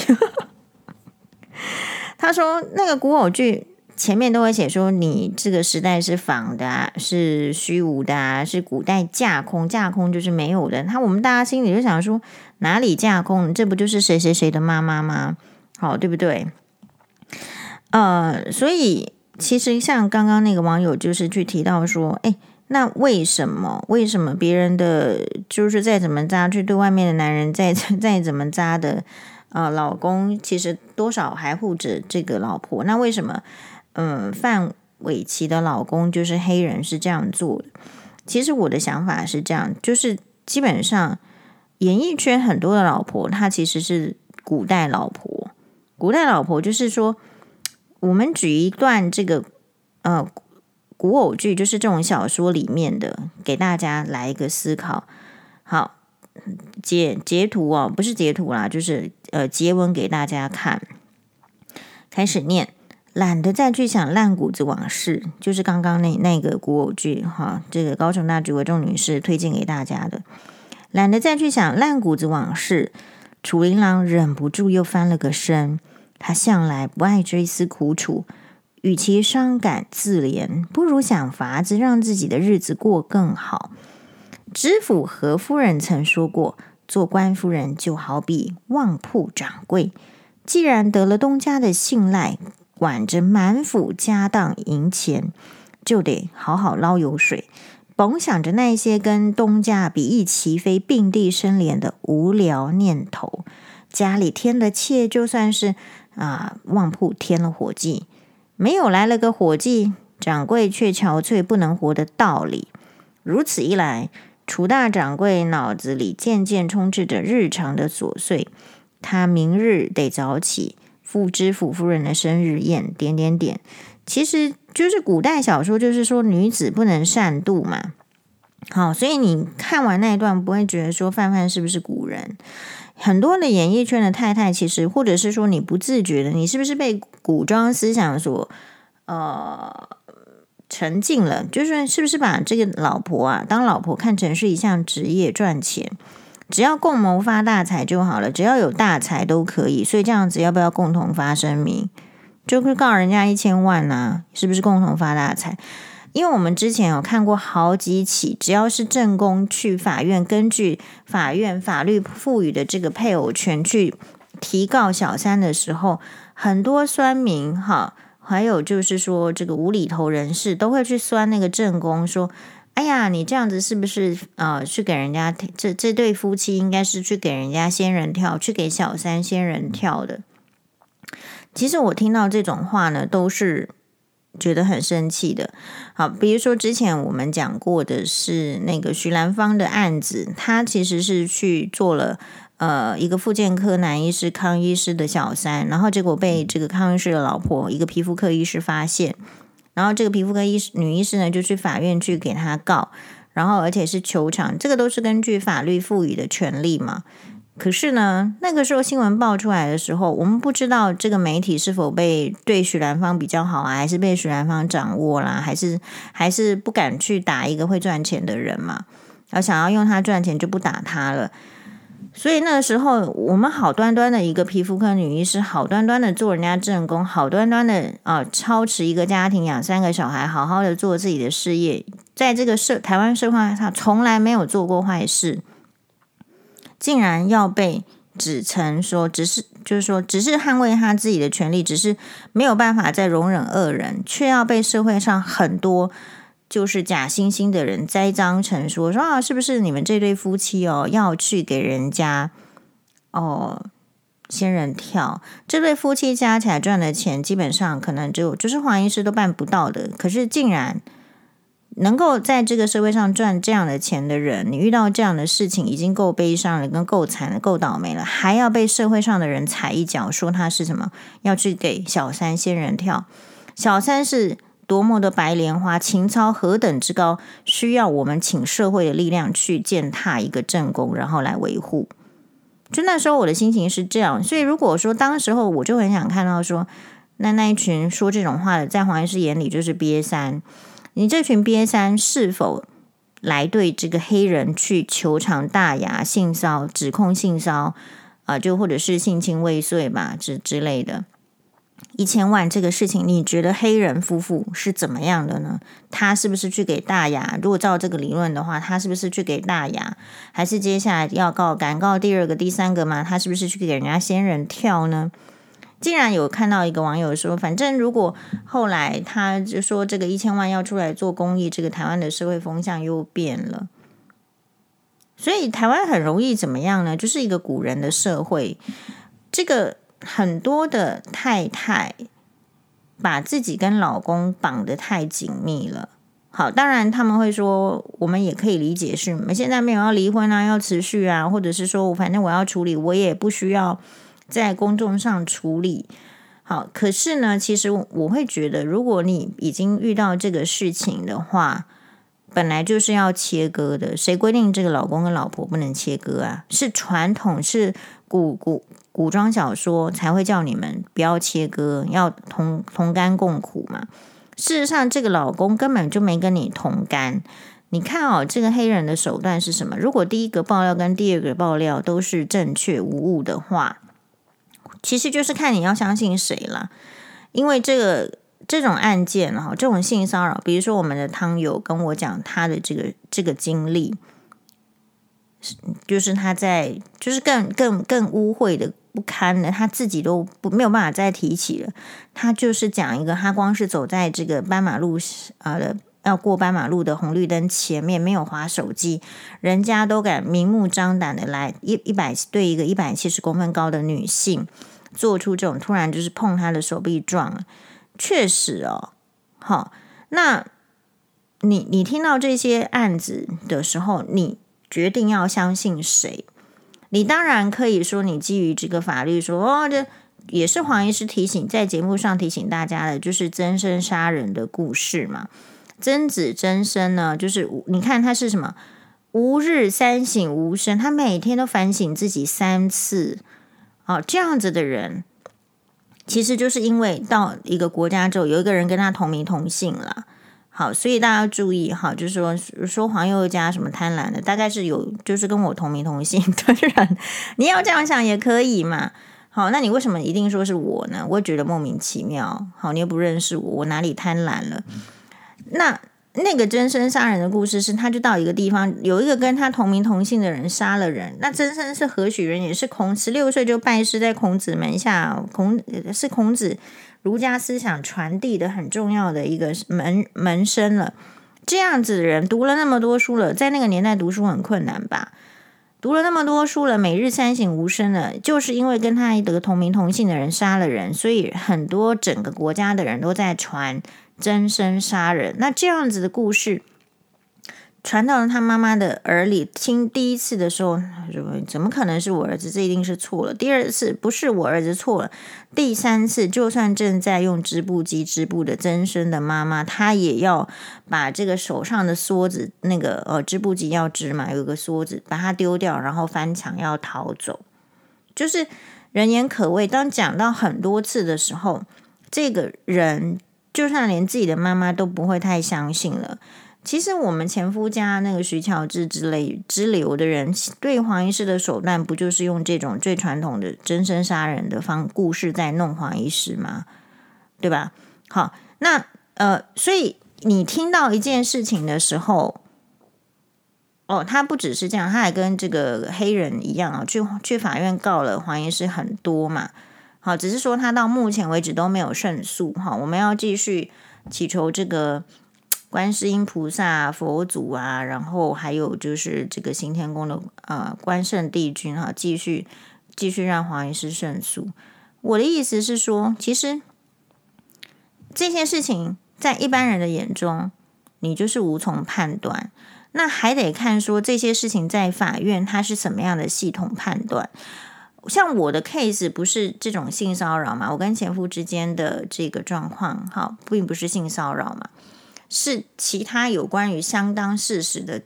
Speaker 1: 他说那个古偶剧。前面都会写说你这个时代是仿的，是虚无的啊，是古代架空，架空就是没有的。他我们大家心里就想说哪里架空？这不就是谁谁谁的妈妈吗？好，对不对？呃，所以其实像刚刚那个网友就是去提到说，哎，那为什么为什么别人的就是再怎么渣，去对外面的男人再再怎么渣的呃老公，其实多少还护着这个老婆？那为什么？嗯，范玮琪的老公就是黑人，是这样做的。其实我的想法是这样，就是基本上演艺圈很多的老婆，她其实是古代老婆。古代老婆就是说，我们举一段这个呃古偶剧，就是这种小说里面的，给大家来一个思考。好，截截图哦，不是截图啦，就是呃截文给大家看，开始念。懒得再去想烂谷子往事，就是刚刚那那个古偶剧哈，这个高雄大橘为重女士推荐给大家的。懒得再去想烂谷子往事，楚林郎忍不住又翻了个身。他向来不爱追思苦楚，与其伤感自怜，不如想法子让自己的日子过更好。知府何夫人曾说过：“做官夫人就好比旺铺掌柜，既然得了东家的信赖，管着满府家当银钱，就得好好捞油水，甭想着那些跟东家比翼齐飞、并蒂生莲的无聊念头。家里添了妾，就算是啊，旺铺添了伙计，没有来了个伙计，掌柜却憔悴不能活的道理。如此一来。楚大掌柜脑子里渐渐充斥着日常的琐碎，他明日得早起赴知府夫人的生日宴，点点点，其实就是古代小说，就是说女子不能善妒嘛。好，所以你看完那一段，不会觉得说范范是不是古人？很多的演艺圈的太太，其实或者是说你不自觉的，你是不是被古装思想所呃？沉浸了，就是是不是把这个老婆啊当老婆看成是一项职业赚钱，只要共谋发大财就好了，只要有大财都可以。所以这样子要不要共同发声明？就是告人家一千万呢、是不是共同发大财？因为我们之前有看过好几起，只要是正宫去法院，根据法院法律赋予的这个配偶权去提告小三的时候，很多酸民哈。还有就是说，这个无厘头人士都会去酸那个正宫，说：“哎呀，你这样子是不是呃，去给人家这这对夫妻应该是去给人家仙人跳，去给小三仙人跳的？”其实我听到这种话呢，都是觉得很生气的。好，比如说之前我们讲过的是那个徐兰芳的案子，他其实是去做了。呃，一个妇健科男医师康医师的小三，然后结果被这个康医师的老婆一个皮肤科医师发现，然后这个皮肤科医师女医师呢就去法院去给他告，然后而且是求偿，这个都是根据法律赋予的权利嘛。可是呢，那个时候新闻爆出来的时候，我们不知道这个媒体是否被对许兰芳比较好啊，还是被许兰芳掌握啦，还是还是不敢去打一个会赚钱的人嘛？而想要用他赚钱就不打他了。所以那个时候，我们好端端的一个皮肤科女医师，好端端的做人家正宫，好端端的啊，操持一个家庭，养三个小孩，好好的做自己的事业，在这个社台湾社会上从来没有做过坏事，竟然要被指称说只是就是说只是捍卫他自己的权利，只是没有办法再容忍恶人，却要被社会上很多。就是假惺惺的人栽赃成说说啊，是不是你们这对夫妻哦要去给人家哦仙人跳？这对夫妻加起来赚的钱，基本上可能就就是黄医师都办不到的。可是竟然能够在这个社会上赚这样的钱的人，你遇到这样的事情已经够悲伤了，跟够惨了，够倒霉了，还要被社会上的人踩一脚，说他是什么要去给小三仙人跳？小三是。多么的白莲花，情操何等之高，需要我们请社会的力量去践踏一个正宫，然后来维护。就那时候我的心情是这样，所以如果说当时候我就很想看到说，那那一群说这种话的，在黄医师眼里就是瘪三。你这群瘪三是否来对这个黑人去求偿大牙性骚指控性骚啊、就或者是性侵未遂吧之之类的。一千万这个事情，你觉得黑人夫妇是怎么样的呢？他是不是去给大牙？如果照这个理论的话，他是不是去给大牙？还是接下来要告敢告第二个、第三个吗？他是不是去给人家仙人跳呢？竟然有看到一个网友说，反正如果后来他就说这个一千万要出来做公益，这个台湾的社会风向又变了。所以台湾很容易怎么样呢？就是一个古人的社会，这个。很多的太太把自己跟老公绑得太紧密了。好，当然他们会说，我们也可以理解是，现在没有要离婚啊，要持续啊，或者是说我，反正我要处理，我也不需要在公众上处理。好，可是呢，其实我会觉得，如果你已经遇到这个事情的话，本来就是要切割的。谁规定这个老公跟老婆不能切割啊？是传统，是古古。古装小说才会叫你们不要切割，要同同甘共苦嘛。事实上，这个老公根本就没跟你同甘。你看哦，这个黑人的手段是什么？如果第一个爆料跟第二个爆料都是正确无误的话，其实就是看你要相信谁了。因为这个这种案件哈，这种性骚扰，比如说我们的汤友跟我讲他的这个这个经历。就是他在就是更更更污秽的不堪的，他自己都不没有办法再提起了。他就是讲一个，他光是走在这个斑马路啊的。要过斑马路的红绿灯前面没有滑手机，人家都敢明目张胆的来一一百对一个一百七十公分高的女性做出这种突然就是碰她的手臂撞，确实哦，好，那你你听到这些案子的时候，你决定要相信谁？你当然可以说你基于这个法律说哦，这也是黄医师提醒在节目上提醒大家的，就是曾生杀人的故事嘛。曾子曾生呢，就是你看他是什么？吾日三省吾身，他每天都反省自己三次。哦，这样子的人，其实就是因为到一个国家之后，有一个人跟他同名同姓了。好，所以大家注意哈，就是说说黄宥嘉什么贪婪的，大概是有就是跟我同名同姓的人。你要这样想也可以嘛。好，那你为什么一定说是我呢？我觉得莫名其妙。好，你又不认识我，我哪里贪婪了？那那个曾参杀人的故事是，他就到一个地方，有一个跟他同名同姓的人杀了人。那曾参是何许人？也是孔十六岁就拜师在孔子门下，孔是孔子儒家思想传递的很重要的一个门门生了。这样子的人读了那么多书了，在那个年代读书很困难吧？读了那么多书了，每日三省吾身了，就是因为跟他一个同名同姓的人杀了人，所以很多整个国家的人都在传。真身杀人，那这样子的故事传到了他妈妈的耳里。听第一次的时候，怎么可能是我儿子？这一定是错了。第二次不是我儿子错了。第三次，就算正在用织布机织布的真身的妈妈，她也要把这个手上的梭子，那个呃织布机要织嘛，有个梭子，把它丢掉，然后翻墙要逃走。就是人言可畏。当讲到很多次的时候，这个人。就算连自己的妈妈都不会太相信了。其实我们前夫家那个徐乔治之类之流的人，对黄医师的手段，不就是用这种最传统的真身杀人的方故事在弄黄医师吗？对吧？好，那呃，所以你听到一件事情的时候，哦，他不只是这样，他还跟这个黑人一样啊，去去法院告了黄医师很多嘛。好，只是说他到目前为止都没有胜诉。哈，我们要继续祈求这个观世音菩萨、佛祖啊，然后还有就是这个行天宫的呃关圣帝君哈，继续继续让黄医师胜诉。我的意思是说，其实这些事情在一般人的眼中，你就是无从判断。那还得看说这些事情在法院它是什么样的系统判断。像我的 case 不是这种性骚扰嘛？我跟前夫之间的这个状况，哈，并不是性骚扰嘛，是其他有关于相当事实的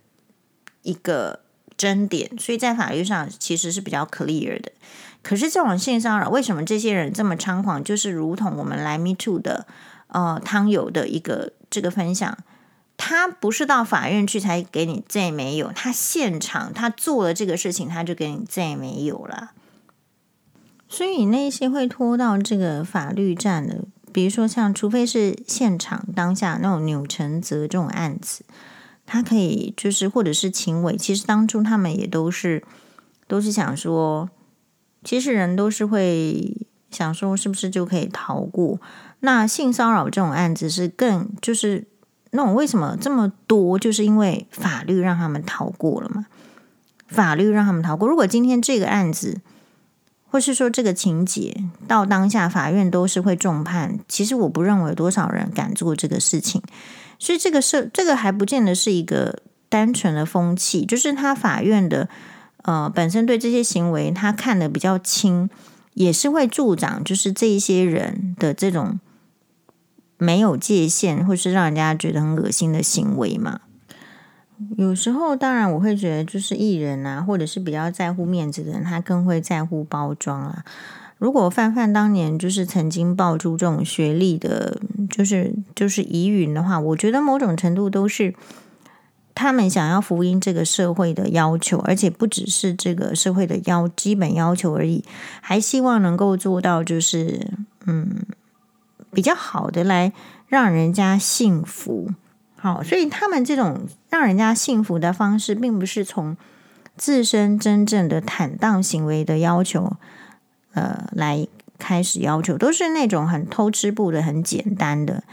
Speaker 1: 一个争点，所以在法律上其实是比较 clear 的。可是这种性骚扰，为什么这些人这么猖狂？就是如同我们来 Me Too 的呃汤友的一个这个分享，他不是到法院去才给你这没有，他现场他做了这个事情，他就给你这没有了。所以那些会拖到这个法律战的，比如说像，除非是现场当下那种钮承泽这种案子，他可以就是或者是秦伟，其实当初他们也都是都是想说，其实人都是会想说是不是就可以逃过。那性骚扰这种案子是更就是那种为什么这么多，就是因为法律让他们逃过了嘛？法律让他们逃过。如果今天这个案子，或是说这个情节到当下法院都是会重判，其实我不认为多少人敢做这个事情，所以这个是这个还不见得是一个单纯的风气，就是他法院的呃本身对这些行为他看得比较轻，也是会助长就是这一些人的这种没有界限或是让人家觉得很恶心的行为嘛。有时候，当然我会觉得，就是艺人啊，或者是比较在乎面子的人，他更会在乎包装啊。如果范范当年就是曾经爆出这种学历的，就是就是疑云的话，我觉得某种程度都是他们想要福音这个社会的要求，而且不只是这个社会的要基本要求而已，还希望能够做到就是嗯比较好的来让人家幸福。好，所以他们这种让人家幸福的方式，并不是从自身真正的坦荡行为的要求，呃，来开始要求，都是那种很偷吃步的、很简单的。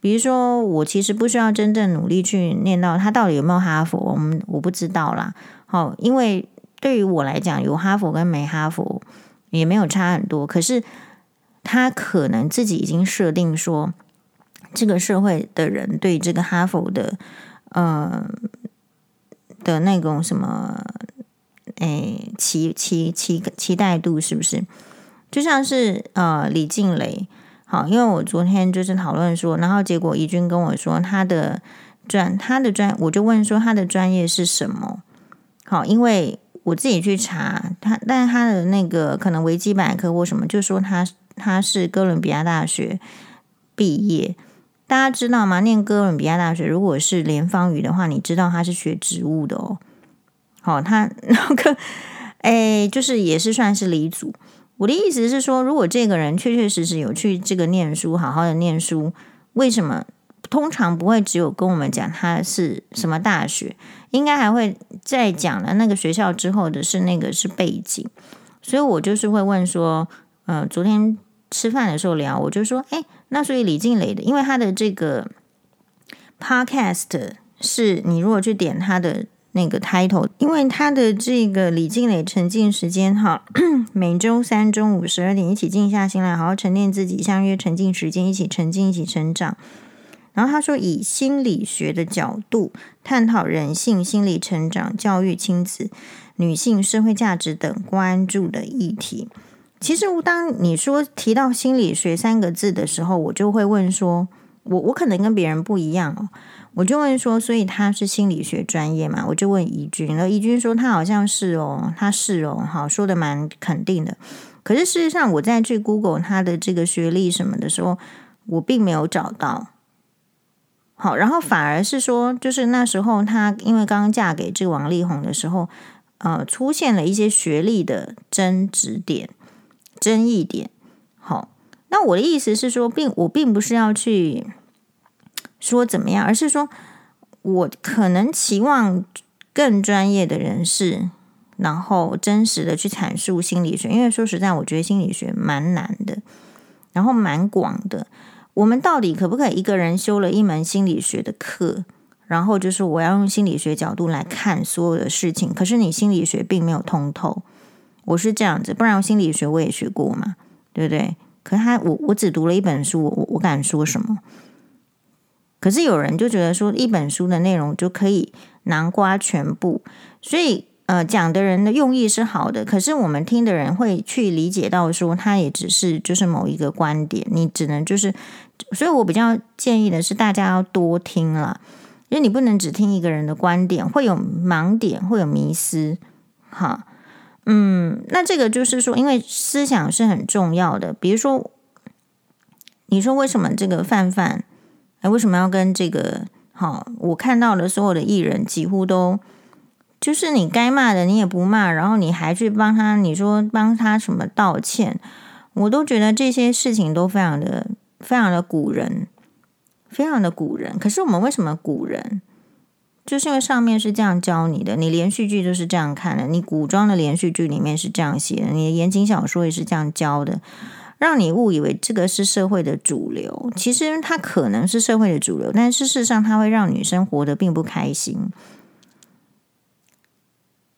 Speaker 1: 比如说，我其实不需要真正努力去念到他到底有没有哈佛，我们我不知道啦。好，因为对于我来讲，有哈佛跟没哈佛也没有差很多。可是他可能自己已经设定说，这个社会的人对这个哈佛的呃的那种什么，诶，期期期期待度是不是？就像是呃李静蕾。好，因为我昨天就是讨论说，然后结果怡君跟我说他的专他的专，我就问说他的专业是什么？好，因为我自己去查他，但他的那个可能维基百科或什么，就说他他是哥伦比亚大学毕业。大家知道吗？念哥伦比亚大学，如果是连方瑀的话，你知道他是学植物的哦。好，他 那个哎，就是也是算是理组。我的意思是说，如果这个人确确实实有去这个念书，好好的念书，为什么通常不会只有跟我们讲他是什么大学？应该还会再讲了那个学校之后的是那个是背景。所以我就是会问说，呃，昨天吃饭的时候聊，我就说，哎，那所以李静蕾的，因为他的这个 podcast 是你如果去点他的。那个 title，因为他的这个李静蕾沉浸时间哈，每周三中午十二点一起静下心来，好好沉淀自己，相约沉浸时间，一起沉浸，一起成长。然后他说，以心理学的角度探讨人性、心理成长、教育、亲子、女性、社会价值等关注的议题。其实，当你说提到心理学三个字的时候，我就会问说，我我可能跟别人不一样哦。我就问说，所以他是心理学专业嘛？我就问怡君，然后怡君说他好像是哦，他是哦，好，说的蛮肯定的。可是事实上，我在去 Google 他的这个学历什么的时候，我并没有找到。好，然后反而是说，就是那时候他因为刚嫁给这个王力宏的时候，呃，出现了一些学历的争执点、争议点。好，那我的意思是说，并我并不是要去。说怎么样？而是说，我可能期望更专业的人士，然后真实的去阐述心理学。因为说实在，我觉得心理学蛮难的，然后蛮广的。我们到底可不可以一个人修了一门心理学的课，然后就是我要用心理学角度来看所有的事情？可是你心理学并没有通透，我是这样子，不然心理学我也学过嘛，对不对？可是他，我我只读了一本书，我我敢说什么？可是有人就觉得说，一本书的内容就可以囊括全部，所以呃，讲的人的用意是好的，可是我们听的人会去理解到说，他也只是就是某一个观点，你只能就是，所以我比较建议的是，大家要多听了，因为你不能只听一个人的观点，会有盲点，会有迷思，哈，嗯，那这个就是说，因为思想是很重要的，比如说，你说为什么这个范范？哎，为什么要跟这个？好，我看到的所有的艺人几乎都，就是你该骂的你也不骂，然后你还去帮他，你说帮他什么道歉，我都觉得这些事情都非常的、非常的古人，非常的古人。可是我们为什么古人？就是因为上面是这样教你的，你连续剧都是这样看的，你古装的连续剧里面是这样写的，你的言情小说也是这样教的。让你误以为这个是社会的主流，其实它可能是社会的主流，但事实上它会让女生活得并不开心。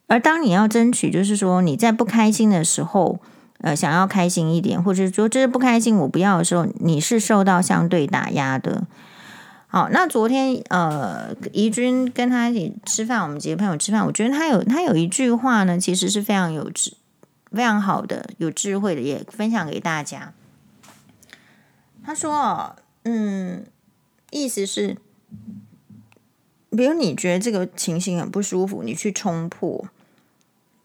Speaker 1: 而当你要争取，就是说你在不开心的时候，呃，想要开心一点，或者说这是不开心我不要的时候，你是受到相对打压的。好，那昨天呃，怡君跟他一起吃饭，我们几个朋友吃饭，我觉得他有他有一句话呢，其实是非常有智。非常好的，有智慧的，也分享给大家。他说：“嗯，意思是，比如你觉得这个情形很不舒服，你去冲破，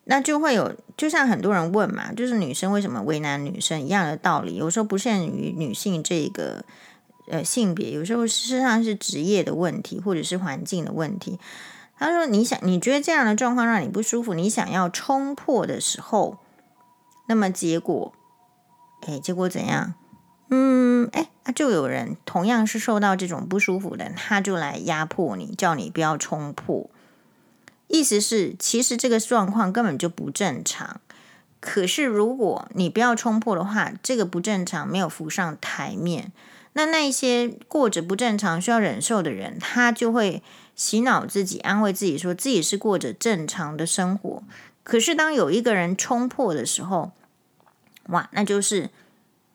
Speaker 1: 那就会有，就像很多人问嘛，就是女生为什么为难女生一样的道理。有时候不限于女性这个呃性别，有时候事实上是职业的问题，或者是环境的问题。他说：你想，你觉得这样的状况让你不舒服，你想要冲破的时候。”那么结果，哎，结果怎样？嗯，哎，就有人同样是受到这种不舒服的，他就来压迫你，叫你不要冲破。意思是，其实这个状况根本就不正常。可是如果你不要冲破的话，这个不正常没有浮上台面，那那些过着不正常需要忍受的人，他就会洗脑自己，安慰自己，说自己是过着正常的生活。可是当有一个人冲破的时候，哇，那就是。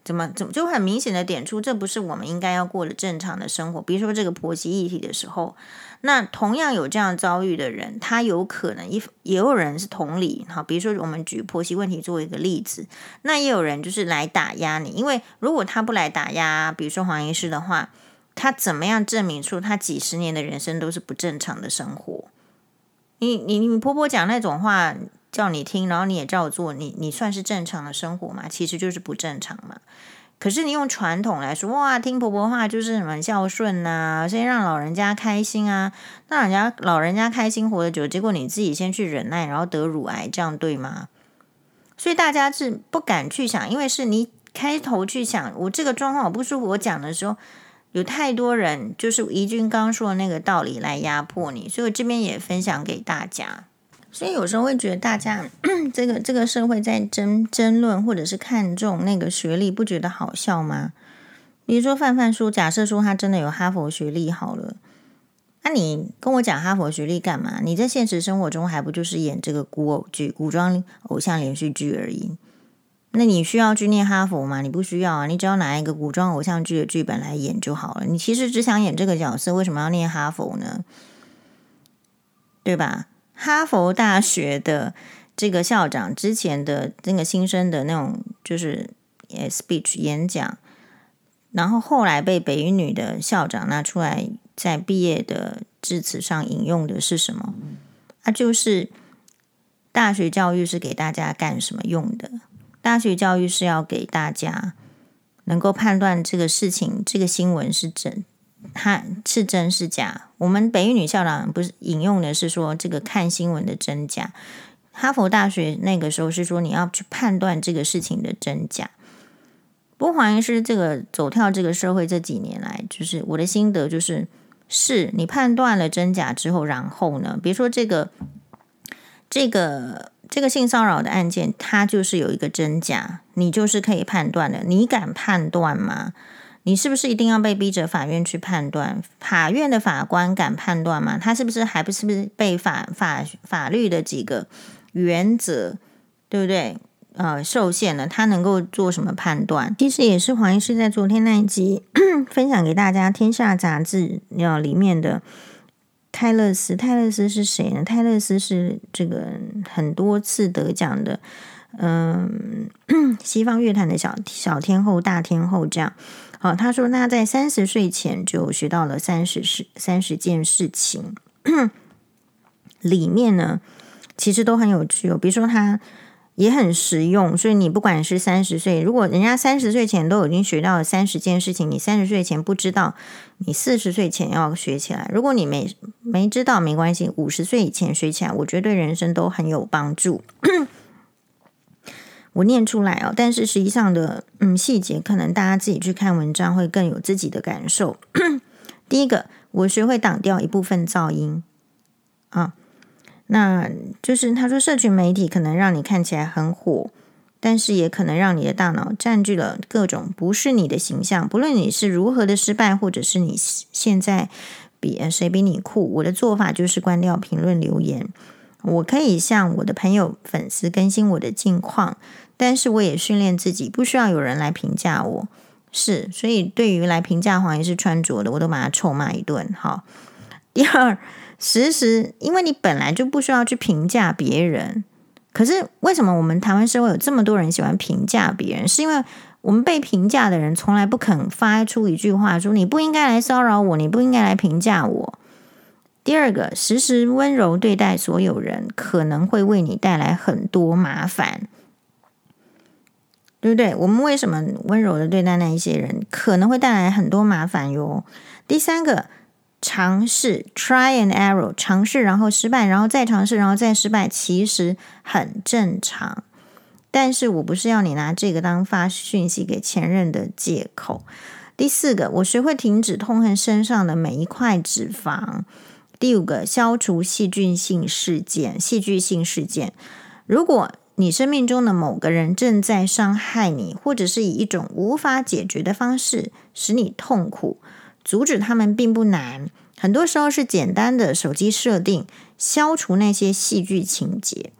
Speaker 1: 怎么怎么就很明显的点出，这不是我们应该要过的正常的生活。比如说这个婆媳议题的时候，那同样有这样遭遇的人，他有可能也也有人是同理哈。比如说我们举婆媳问题作为一个例子，那也有人就是来打压你，因为如果他不来打压，比如说黄医师的话，他怎么样证明出他几十年的人生都是不正常的生活？你你你婆婆讲那种话。叫你听，然后你也照做，你你算是正常的生活嘛？其实就是不正常嘛。可是你用传统来说，哇，听婆婆话就是什么孝顺呐，先让老人家开心啊，让人家老人家开心活得久，结果你自己先去忍耐，然后得乳癌，这样对吗？所以大家是不敢去想，因为是你开头去想，我这个状况我不舒服，我讲的时候有太多人就是怡君刚说的那个道理来压迫你，所以我这边也分享给大家。所以有时候会觉得大家 这个这个社会在争争论，或者是看重那个学历，不觉得好笑吗？比如说范范说，假设说他真的有哈佛学历好了，那你跟我讲哈佛学历干嘛？你在现实生活中还不就是演这个古偶剧、古装偶像连续剧而已？那你需要去念哈佛吗？你不需要啊，你只要拿一个古装偶像剧的剧本来演就好了。你其实只想演这个角色，为什么要念哈佛呢？对吧？哈佛大学的这个校长之前的那个新生的那种就是 speech 演讲，然后后来被北语女的校长拿出来在毕业的致辞上引用的是什么？啊，就是大学教育是给大家干什么用的？大学教育是要给大家能够判断这个事情，这个新闻是真。他是真是假？我们北语女校长不是引用的是说这个看新闻的真假。哈佛大学那个时候是说你要去判断这个事情的真假。不过黄医师这个走跳这个社会这几年来，就是我的心得就是，是你判断了真假之后，然后呢，比如说这个这个这个性骚扰的案件，它就是有一个真假，你就是可以判断的。你敢判断吗？你是不是一定要被逼着法院去判断？法院的法官敢判断吗？他是不是还不是不是被法法法律的几个原则，对不对？呃，受限了，他能够做什么判断？其实也是黄医师在昨天那一集 分享给大家，《天下杂志》要里面的泰勒斯。泰勒斯是谁呢？泰勒斯是这个很多次得奖的，嗯、西方乐坛的小小天后、大天后这样。好，他说他在三十岁前就学到了三十事三十件事情，里面呢其实都很有趣哦。比如说他也很实用，所以你不管是三十岁，如果人家三十岁前都已经学到了三十件事情，你三十岁前不知道，你四十岁前要学起来。如果你没没知道没关系，五十岁以前学起来，我觉得对人生都很有帮助。我念出来哦，但是实际上的嗯细节，可能大家自己去看文章会更有自己的感受。第一个，我学会挡掉一部分噪音啊，那就是他说，社群媒体可能让你看起来很火，但是也可能让你的大脑占据了各种不是你的形象。不论你是如何的失败，或者是你现在比谁比你酷，我的做法就是关掉评论留言。我可以向我的朋友、粉丝更新我的近况。但是我也训练自己，不需要有人来评价我，是，所以对于来评价黄医师穿着的，我都把他臭骂一顿。好，第二，时时，因为你本来就不需要去评价别人，可是为什么我们台湾社会有这么多人喜欢评价别人？是因为我们被评价的人从来不肯发出一句话说你不应该来骚扰我，你不应该来评价我。第二个，时时温柔对待所有人，可能会为你带来很多麻烦。对不对？我们为什么温柔的对待那一些人，可能会带来很多麻烦哟。第三个，尝试 try and error，尝试然后失败，然后再尝试，然后再失败，其实很正常。但是我不是要你拿这个当发讯息给前任的借口。第四个，我学会停止痛恨身上的每一块脂肪。第五个，消除细菌性事件。戏剧性事件，如果你生命中的某个人正在伤害你，或者是以一种无法解决的方式使你痛苦，阻止他们并不难。很多时候是简单的手机设定，消除那些戏剧情节。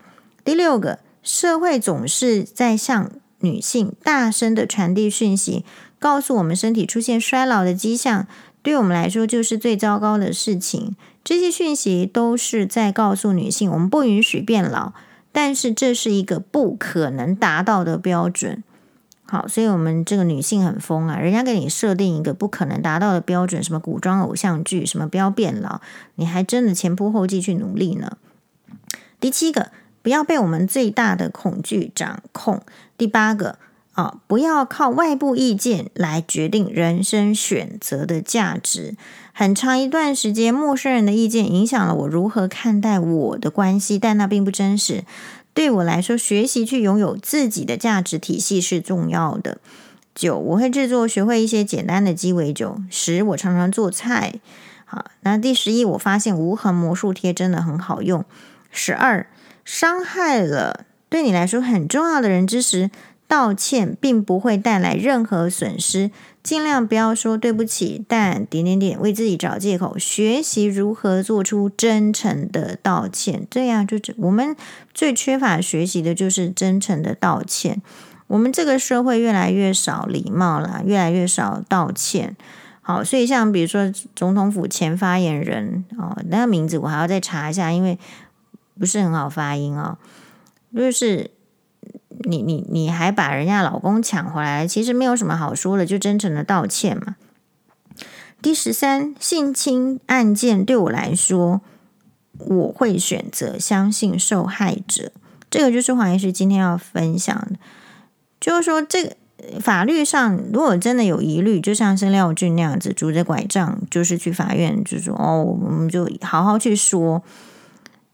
Speaker 1: 第六个，社会总是在向女性大声的传递讯息，告诉我们身体出现衰老的迹象，对我们来说就是最糟糕的事情。这些讯息都是在告诉女性，我们不允许变老，但是这是一个不可能达到的标准。好，所以我们这个女性很疯啊，人家给你设定一个不可能达到的标准，什么古装偶像剧，什么不要变老，你还真的前仆后继去努力呢。第七个，不要被我们最大的恐惧掌控。第八个，啊，不要靠外部意见来决定人生选择的价值。很长一段时间，陌生人的意见影响了我如何看待我的关系，但那并不真实。对我来说，学习去拥有自己的价值体系是重要的。九，我会制作学会一些简单的鸡尾酒。十，我常常做菜。好，那第十一，我发现无痕魔术贴真的很好用。十二，伤害了对你来说很重要的人之时，道歉并不会带来任何损失。尽量不要说对不起，但点点点为自己找借口。学习如何做出真诚的道歉，这样就我们最缺乏学习的就是真诚的道歉。我们这个社会越来越少礼貌了，越来越少道歉。好，所以像比如说总统府前发言人哦，那个名字我还要再查一下，因为不是很好发音哦，就是。你你你还把人家老公抢回来，其实没有什么好说的，就真诚的道歉嘛。第十三，性侵案件对我来说，我会选择相信受害者。这个就是黄医师今天要分享的，就是说这个法律上如果真的有疑虑，就像是廖俊那样子拄着拐杖，就是去法院，就说哦，我们就好好去说。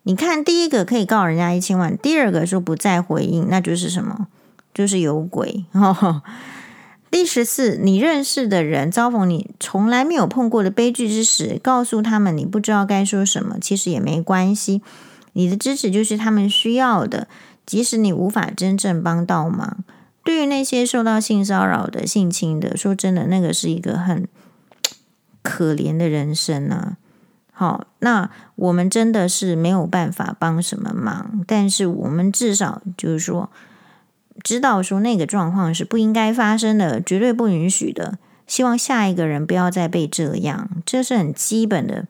Speaker 1: 你看，第一个可以告人家一千万，第二个说不再回应，那就是什么？就是有鬼。哦，第十四，你认识的人遭逢你从来没有碰过的悲剧之时，告诉他们你不知道该说什么，其实也没关系。你的支持就是他们需要的，即使你无法真正帮到忙。对于那些受到性骚扰的、性侵的，说真的，那个是一个很 可怜的人生啊。好，那我们真的是没有办法帮什么忙，但是我们至少就是说，知道说那个状况是不应该发生的，绝对不允许的。希望下一个人不要再被这样，这是很基本的，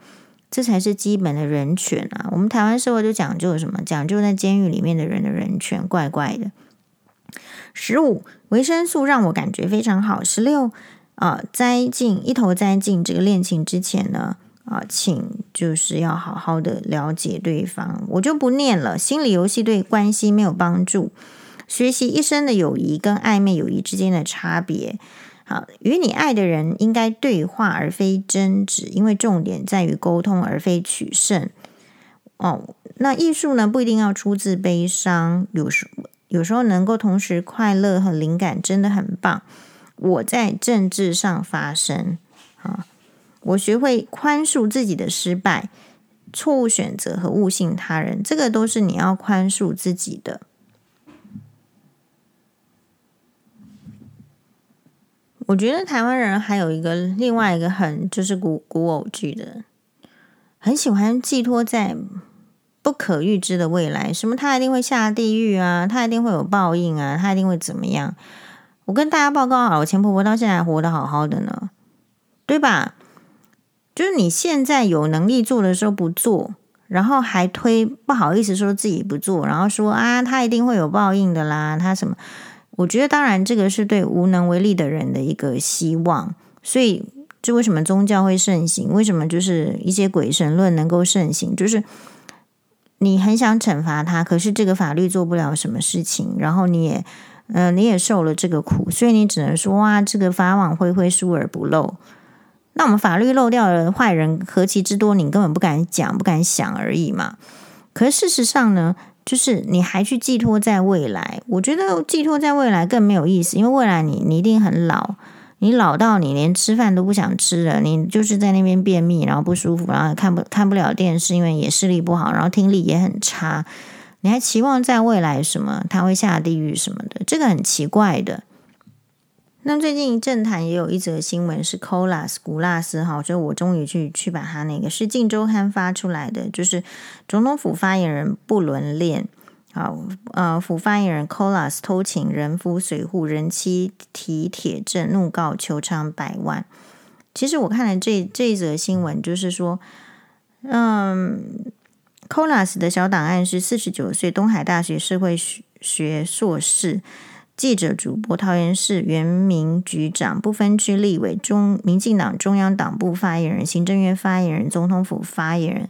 Speaker 1: 这才是基本的人权啊！我们台湾社会就讲究什么？讲究在监狱里面的人的人权，怪怪的。十五，维生素让我感觉非常好。十六，啊，栽进一头栽进这个恋情之前呢，啊，请就是要好好的了解对方，我就不念了。心理游戏对关系没有帮助。学习一生的友谊跟暧昧友谊之间的差别。好，与你爱的人应该对话而非争执，因为重点在于沟通而非取胜。哦，那艺术呢，不一定要出自悲伤，有时有时候能够同时快乐和灵感，真的很棒。我在政治上发声，啊。我学会宽恕自己的失败、错误选择和误信他人，这个都是你要宽恕自己的。我觉得台湾人还有一个另外一个很就是古古偶剧的，很喜欢寄托在不可预知的未来，什么他一定会下地狱啊，他一定会有报应啊，他一定会怎么样？我跟大家报告好，我前婆婆到现在还活得好好的呢，对吧？就是你现在有能力做的时候不做，然后还推不好意思说自己不做，然后说啊，他一定会有报应的啦，他什么？我觉得当然这个是对无能为力的人的一个希望，所以这为什么宗教会盛行？为什么就是一些鬼神论能够盛行？就是你很想惩罚他，可是这个法律做不了什么事情，然后你也嗯、你也受了这个苦，所以你只能说哇，这个法网恢恢，疏而不漏。那我们法律漏掉的坏人何其之多，你根本不敢讲、不敢想而已嘛。可是事实上呢，就是你还去寄托在未来，我觉得寄托在未来更没有意思，因为未来你你一定很老，你老到你连吃饭都不想吃了，你就是在那边便秘，然后不舒服，然后看不看不了电视，因为也视力不好，然后听力也很差，你还期望在未来什么他会下地狱什么的，这个很奇怪的。那最近政坛也有一则新闻是 Kolas 古拉斯哈，所以我终于去去把他那个是《镜周刊》发出来的，就是总统府发言人不伦恋。好，呃，府发言人 Kolas 偷情人夫水户，人妻提铁证怒告求偿百万。其实我看了这这一则新闻，就是说，嗯，Kolas 的小档案是四十九岁，东海大学社会学学硕士，记者、主播，桃园市原民局长，不分区立委，中民进党中央党部发言人，行政院发言人，总统府发言人。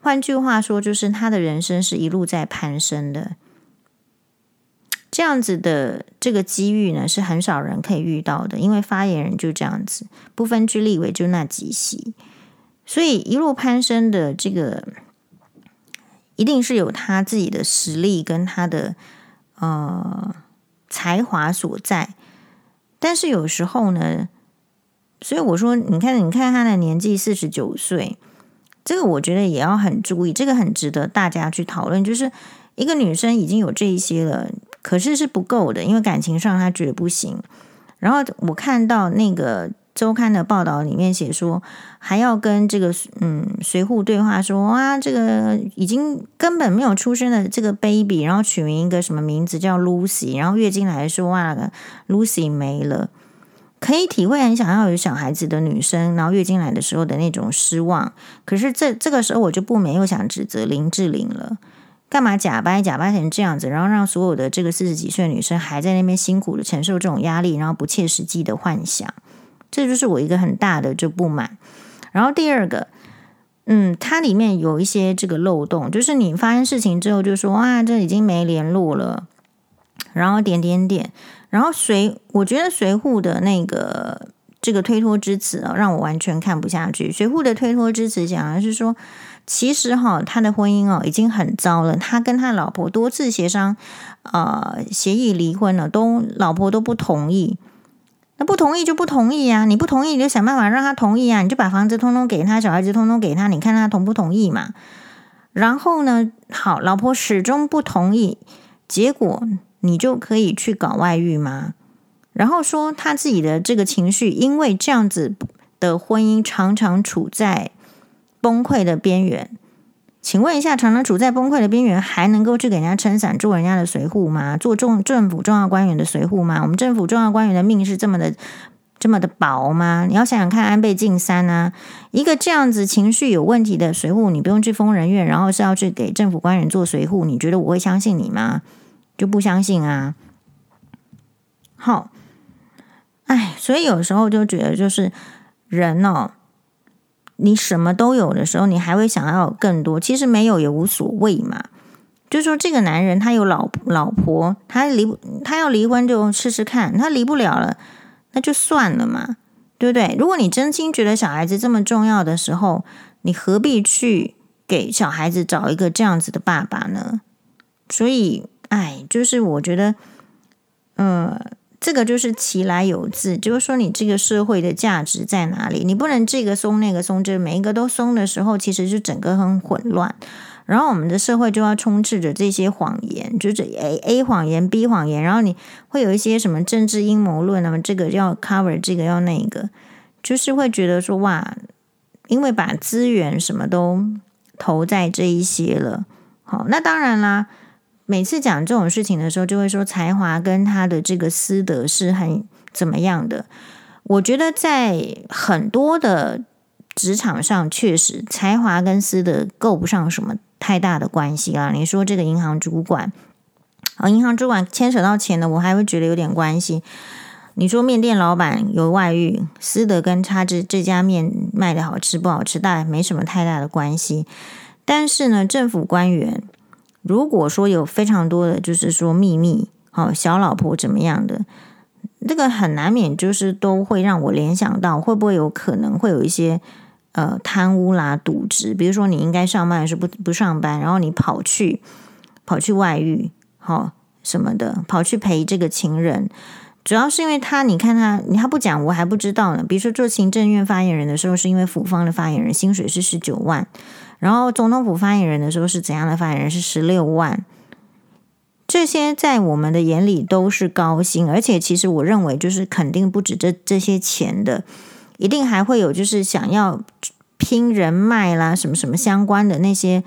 Speaker 1: 换句话说，就是他的人生是一路在攀升的。这样子的这个机遇呢，是很少人可以遇到的，因为发言人就这样子，不分区立委就那几席，所以一路攀升的这个，一定是有他自己的实力跟他的呃才华所在。但是有时候呢，所以我说，你看，你看他的年纪四十九岁。这个我觉得也要很注意，这个很值得大家去讨论。就是一个女生已经有这一些了，可是是不够的，因为感情上她觉得不行。然后我看到那个周刊的报道里面写说，还要跟这个嗯随扈对话说，说啊这个已经根本没有出生的这个 baby，然后取名一个什么名字叫 Lucy，然后月经来说哇 Lucy 没了。可以体会很想要有小孩子的女生，然后月经来的时候的那种失望。可是这这个时候我就不免又想指责林志玲了，干嘛假掰假掰成这样子，然后让所有的这个四十几岁的女生还在那边辛苦的承受这种压力，然后不切实际的幻想，这就是我一个很大的就不满。然后第二个，嗯，它里面有一些这个漏洞，就是你发生事情之后就说啊，这已经没联络了，然后点点点。然后随我觉得随扈的那个这个推脱之词啊，让我完全看不下去。随扈的推脱之词讲的是说，其实哈，他的婚姻哦已经很糟了，他跟他老婆多次协商，呃，协议离婚了，都老婆都不同意。不同意就不同意啊，你不同意你就想办法让他同意啊，你就把房子通通给他，小孩子通通给他，你看他同不同意嘛？然后呢，好，老婆始终不同意，结果。你就可以去搞外遇吗？然后说他自己的这个情绪，因为这样子的婚姻常常处在崩溃的边缘。请问一下，常常处在崩溃的边缘还能够去给人家撑伞，做人家的随护吗？做政政府重要官员的随护吗？我们政府重要官员的命是这么的这么的薄吗？你要想想看，安倍晋三啊，一个这样子情绪有问题的随护，你不用去疯人院，然后是要去给政府官员做随护，你觉得我会相信你吗？就不相信啊！好，哎，所以有时候就觉得，就是人哦，你什么都有的时候，你还会想要更多。其实没有也无所谓嘛。就说这个男人他有老老婆，他离他要离婚就试试看，他离不了了，那就算了嘛，对不对？如果你真心觉得小孩子这么重要的时候，你何必去给小孩子找一个这样子的爸爸呢？所以。哎，就是我觉得，呃，这个就是其来有自，就是说你这个社会的价值在哪里？你不能这个松那个松，这每一个都松的时候，其实就整个很混乱。然后我们的社会就要充斥着这些谎言，就是 A A 谎言 B 谎言，然后你会有一些什么政治阴谋论，那么这个要 cover，这个要那个，就是会觉得说哇，因为把资源什么都投在这一些了，好，那当然啦。每次讲这种事情的时候，就会说才华跟他的这个私德是很怎么样的。我觉得在很多的职场上，确实才华跟私德够不上什么太大的关系啊。你说这个银行主管，啊，银行主管牵扯到钱的，我还会觉得有点关系。你说面店老板有外遇，私德跟他这这家面卖的好吃不好吃，大概没什么太大的关系。但是呢，政府官员。如果说有非常多的，就是说秘密，好小老婆怎么样的，这个很难免就是都会让我联想到，会不会有可能会有一些呃贪污啦、渎职，比如说你应该上班的时候不不上班，然后你跑去跑去外遇，好什么的，跑去陪这个情人，主要是因为他，你看他，他不讲我还不知道呢。比如说做行政院发言人的时候，是因为府方的发言人薪水是十九万，然后总统府发言人的时候是怎样的发言人是十六万。这些在我们的眼里都是高薪，而且其实我认为就是肯定不止这这些钱的，一定还会有就是想要拼人脉啦，什么什么相关的那些。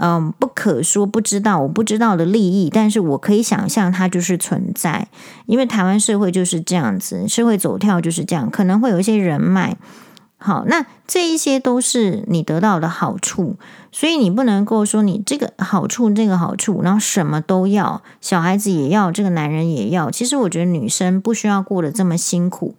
Speaker 1: 嗯，不可说不知道，我不知道的利益，但是我可以想象它就是存在，因为台湾社会就是这样子，社会走跳就是这样，可能会有一些人脉。好，那这一些都是你得到的好处，所以你不能够说你这个好处这个好处，然后什么都要，小孩子也要，这个男人也要。其实我觉得女生不需要过得这么辛苦。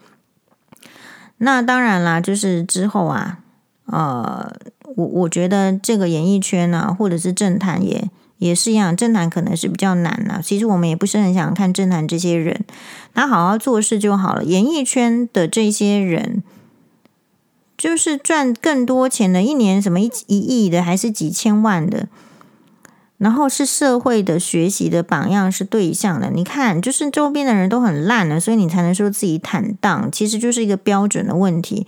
Speaker 1: 那当然啦，就是之后啊，呃。我我觉得这个演艺圈呢、或者是政坛也也是一样，政坛可能是比较难了、其实我们也不是很想看政坛这些人，他好好做事就好了。演艺圈的这些人，就是赚更多钱的，一年什么一一亿的，还是几千万的，然后是社会的学习的榜样，是对象的。你看，就是周边的人都很烂了，所以你才能说自己坦荡，其实就是一个标准的问题。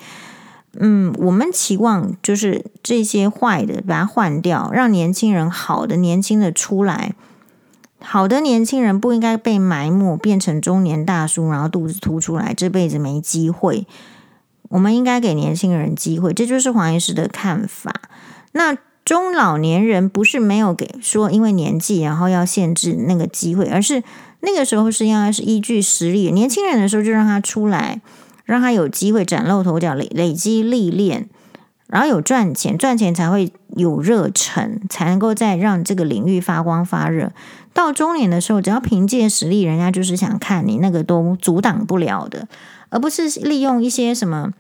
Speaker 1: 嗯，我们期望就是这些坏的把它换掉，让年轻人好的、年轻的出来。好的年轻人不应该被埋没，变成中年大叔，然后肚子凸出来，这辈子没机会。我们应该给年轻人机会，这就是黄医师的看法。那中老年人不是没有给说，因为年纪然后要限制那个机会，而是那个时候是应该是依据实力，年轻人的时候就让他出来。让他有机会崭露头角，累累积历练，然后有赚钱，赚钱才会有热忱，才能够再让这个领域发光发热。到中年的时候，只要凭借实力，人家就是想看你，那个都阻挡不了的，而不是利用一些什么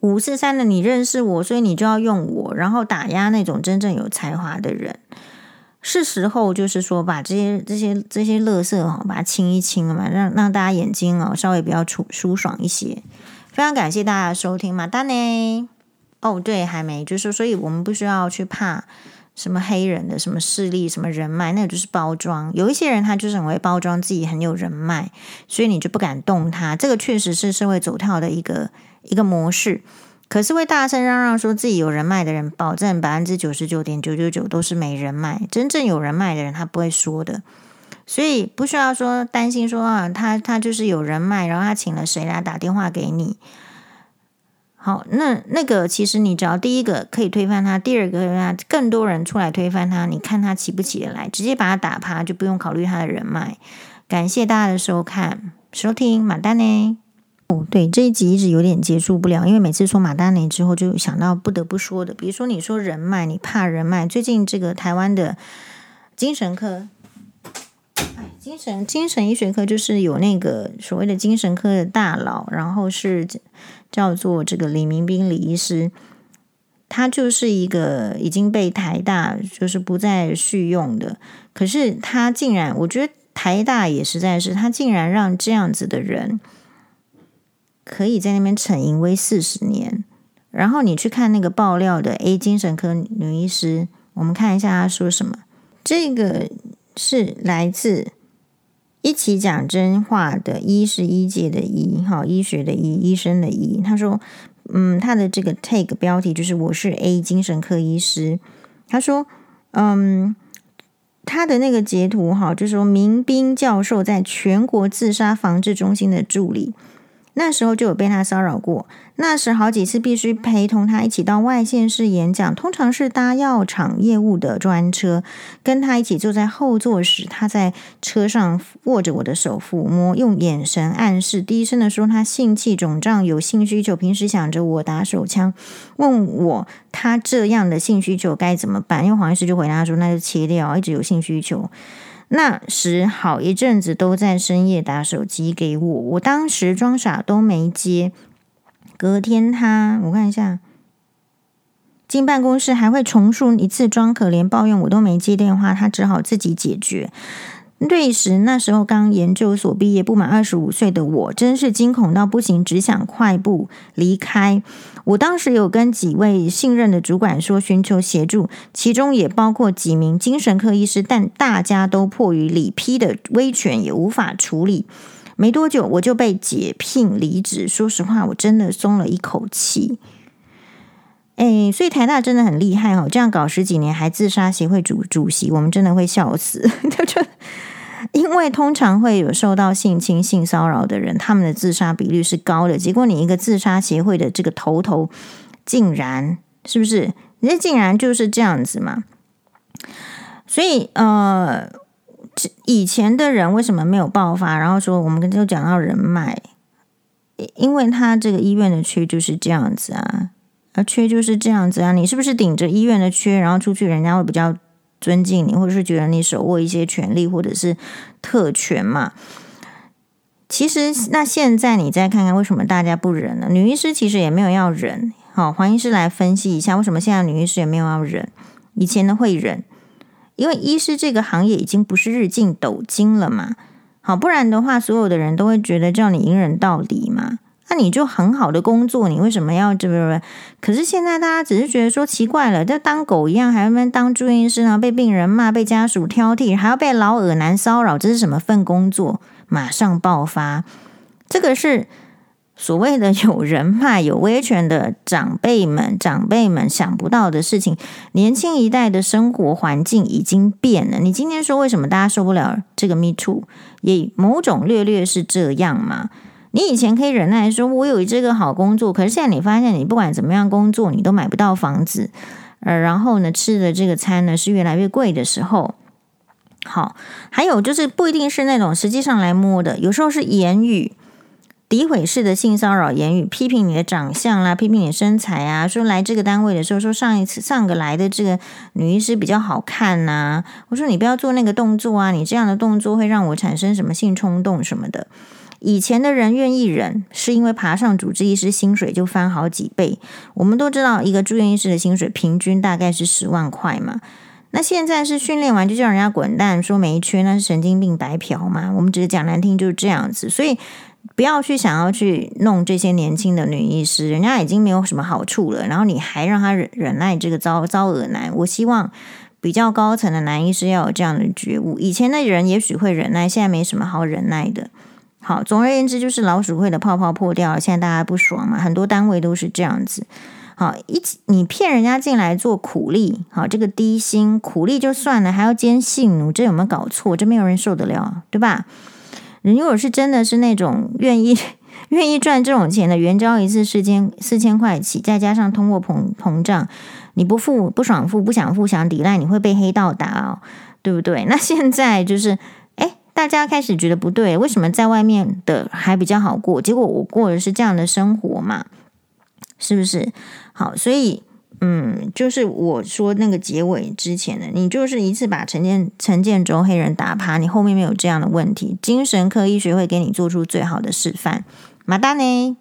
Speaker 1: 五四三的你认识我，所以你就要用我，然后打压那种真正有才华的人。是时候，就是说，把这些这些这些乐色哈，把它清一清了嘛，让让大家眼睛哦稍微比较舒舒爽一些。非常感谢大家的收听，马丹呢？哦，对，还没，就是所以我们不需要去怕什么黑人的什么势力、什么人脉，那个就是包装。有一些人他就是很会包装自己很有人脉，所以你就不敢动他。这个确实是社会走跳的一个一个模式。可是会大声嚷嚷说自己有人脉的人，保证百分之九十九点九九九都是没人脉。真正有人脉的人，他不会说的，所以不需要说担心说啊，他他就是有人脉，然后他请了谁来打电话给你。好，那那个其实你只要第一个可以推翻他，第二个让更多人出来推翻他，你看他起不起得来，直接把他打趴，就不用考虑他的人脉。感谢大家的收看收听，马丹呢。哦，对，这一集一直有点结束不了，因为每次说马丹尼之后，就想到不得不说的，比如说你说人脉，你怕人脉。最近这个台湾的精神科，哎，精神精神医学科就是有那个所谓的精神科的大佬，然后是叫做这个李明斌李医师，他就是一个已经被台大就是不再续用的，可是他竟然，我觉得台大也实在是，他竟然让这样子的人。可以在那边逞淫威四十年，然后你去看那个爆料的 A 精神科女医师，我们看一下她说什么。这个是来自一起讲真话的医是医界的医，哈，医学的医，医生的医。他说，嗯，他的这个 take 标题就是我是 A 精神科医师。他说，嗯，他的那个截图哈，就是说明斌教授在全国自杀防治中心的助理。那时候就有被他骚扰过，那时好几次必须陪同他一起到外县市演讲，通常是搭药厂业务的专车，跟他一起坐在后座时，他在车上握着我的手抚摸，用眼神暗示，低声的说他性器肿胀，有性需求，平时想着我打手枪，问我他这样的性需求该怎么办？因为黄医师就回答说，那就切掉，一直有性需求。那时好一阵子都在深夜打手机给我，我当时装傻都没接。隔天他，我看一下，进办公室还会重述一次装可怜抱怨，我都没接电话，他只好自己解决。瑞时，那时候刚研究所毕业，不满二十五岁的我，真是惊恐到不行，只想快步离开。我当时有跟几位信任的主管说，寻求协助，其中也包括几名精神科医师，但大家都迫于理批的威权，也无法处理。没多久我就被解聘离职。说实话，我真的松了一口气。哎，所以台大真的很厉害哦，这样搞十几年还自杀协会主主席，我们真的会笑死。他 就因为通常会有受到性侵、性骚扰的人，他们的自杀比率是高的。结果你一个自杀协会的这个头头，竟然是不是？人家竟然就是这样子嘛？所以呃，以前的人为什么没有爆发？然后说我们就讲到人脉，因为他这个医院的缺就是这样子啊，而缺就是这样子啊。你是不是顶着医院的缺，然后出去，人家会比较尊敬你，或者是觉得你手握一些权利或者是特权嘛？其实那现在你再看看，为什么大家不忍呢？女医师其实也没有要忍。好，黄医师来分析一下，为什么现在女医师也没有要忍？以前呢会忍。因为医师这个行业已经不是日进斗金了嘛，好，不然的话，所有的人都会觉得叫你隐忍到底嘛。那你就很好的工作，你为什么要这个？可是现在大家只是觉得说奇怪了，就当狗一样，还要当住院医师呢，被病人骂，被家属挑剔，还要被老耳男骚扰，这是什么份工作？马上爆发，这个是。所谓的有人脉、有威权的长辈们，长辈们想不到的事情。年轻一代的生活环境已经变了。你今天说为什么大家受不了这个 Me Too，也某种略略是这样嘛？你以前可以忍耐说，我有这个好工作，可是现在你发现，你不管怎么样工作，你都买不到房子，呃，然后呢，吃的这个餐呢是越来越贵的时候。好，还有就是不一定是那种实际上来摸的，有时候是言语。诋毁式的性骚扰言语，批评你的长相啦，批评你的身材啊，说来这个单位的时候，说上一次上个来的这个女医师比较好看呐、我说你不要做那个动作啊，你这样的动作会让我产生什么性冲动什么的。以前的人愿意忍，是因为爬上主治医师薪水就翻好几倍。我们都知道，一个住院医师的薪水平均大概是十万块嘛。那现在是训练完就叫人家滚蛋，说没缺，那是神经病白嫖嘛。我们只是讲难听就是这样子，所以。不要去想要去弄这些年轻的女医师，人家已经没有什么好处了，然后你还让她忍忍耐这个遭遭恶男。我希望比较高层的男医师要有这样的觉悟。以前的人也许会忍耐，现在没什么好忍耐的。好，总而言之就是老鼠会的泡泡破掉了，现在大家不爽嘛，很多单位都是这样子。好，一你骗人家进来做苦力，好，这个低薪苦力就算了，还要兼性奴，这有没有搞错？这没有人受得了，对吧？人如果是真的是那种愿意 愿意赚这种钱的，援交一次四千四千块起，再加上通货膨膨胀，你不付不爽付不想付想抵赖，你会被黑道打哦，对不对？那现在就是，大家开始觉得不对，为什么在外面的还比较好过？结果我过的是这样的生活嘛，是不是？好，所以。嗯，就是我说那个结尾之前的，你就是一次把陈建陈建州黑人打趴，你后面没有这样的问题，精神科医学会给你做出最好的示范。马达呢？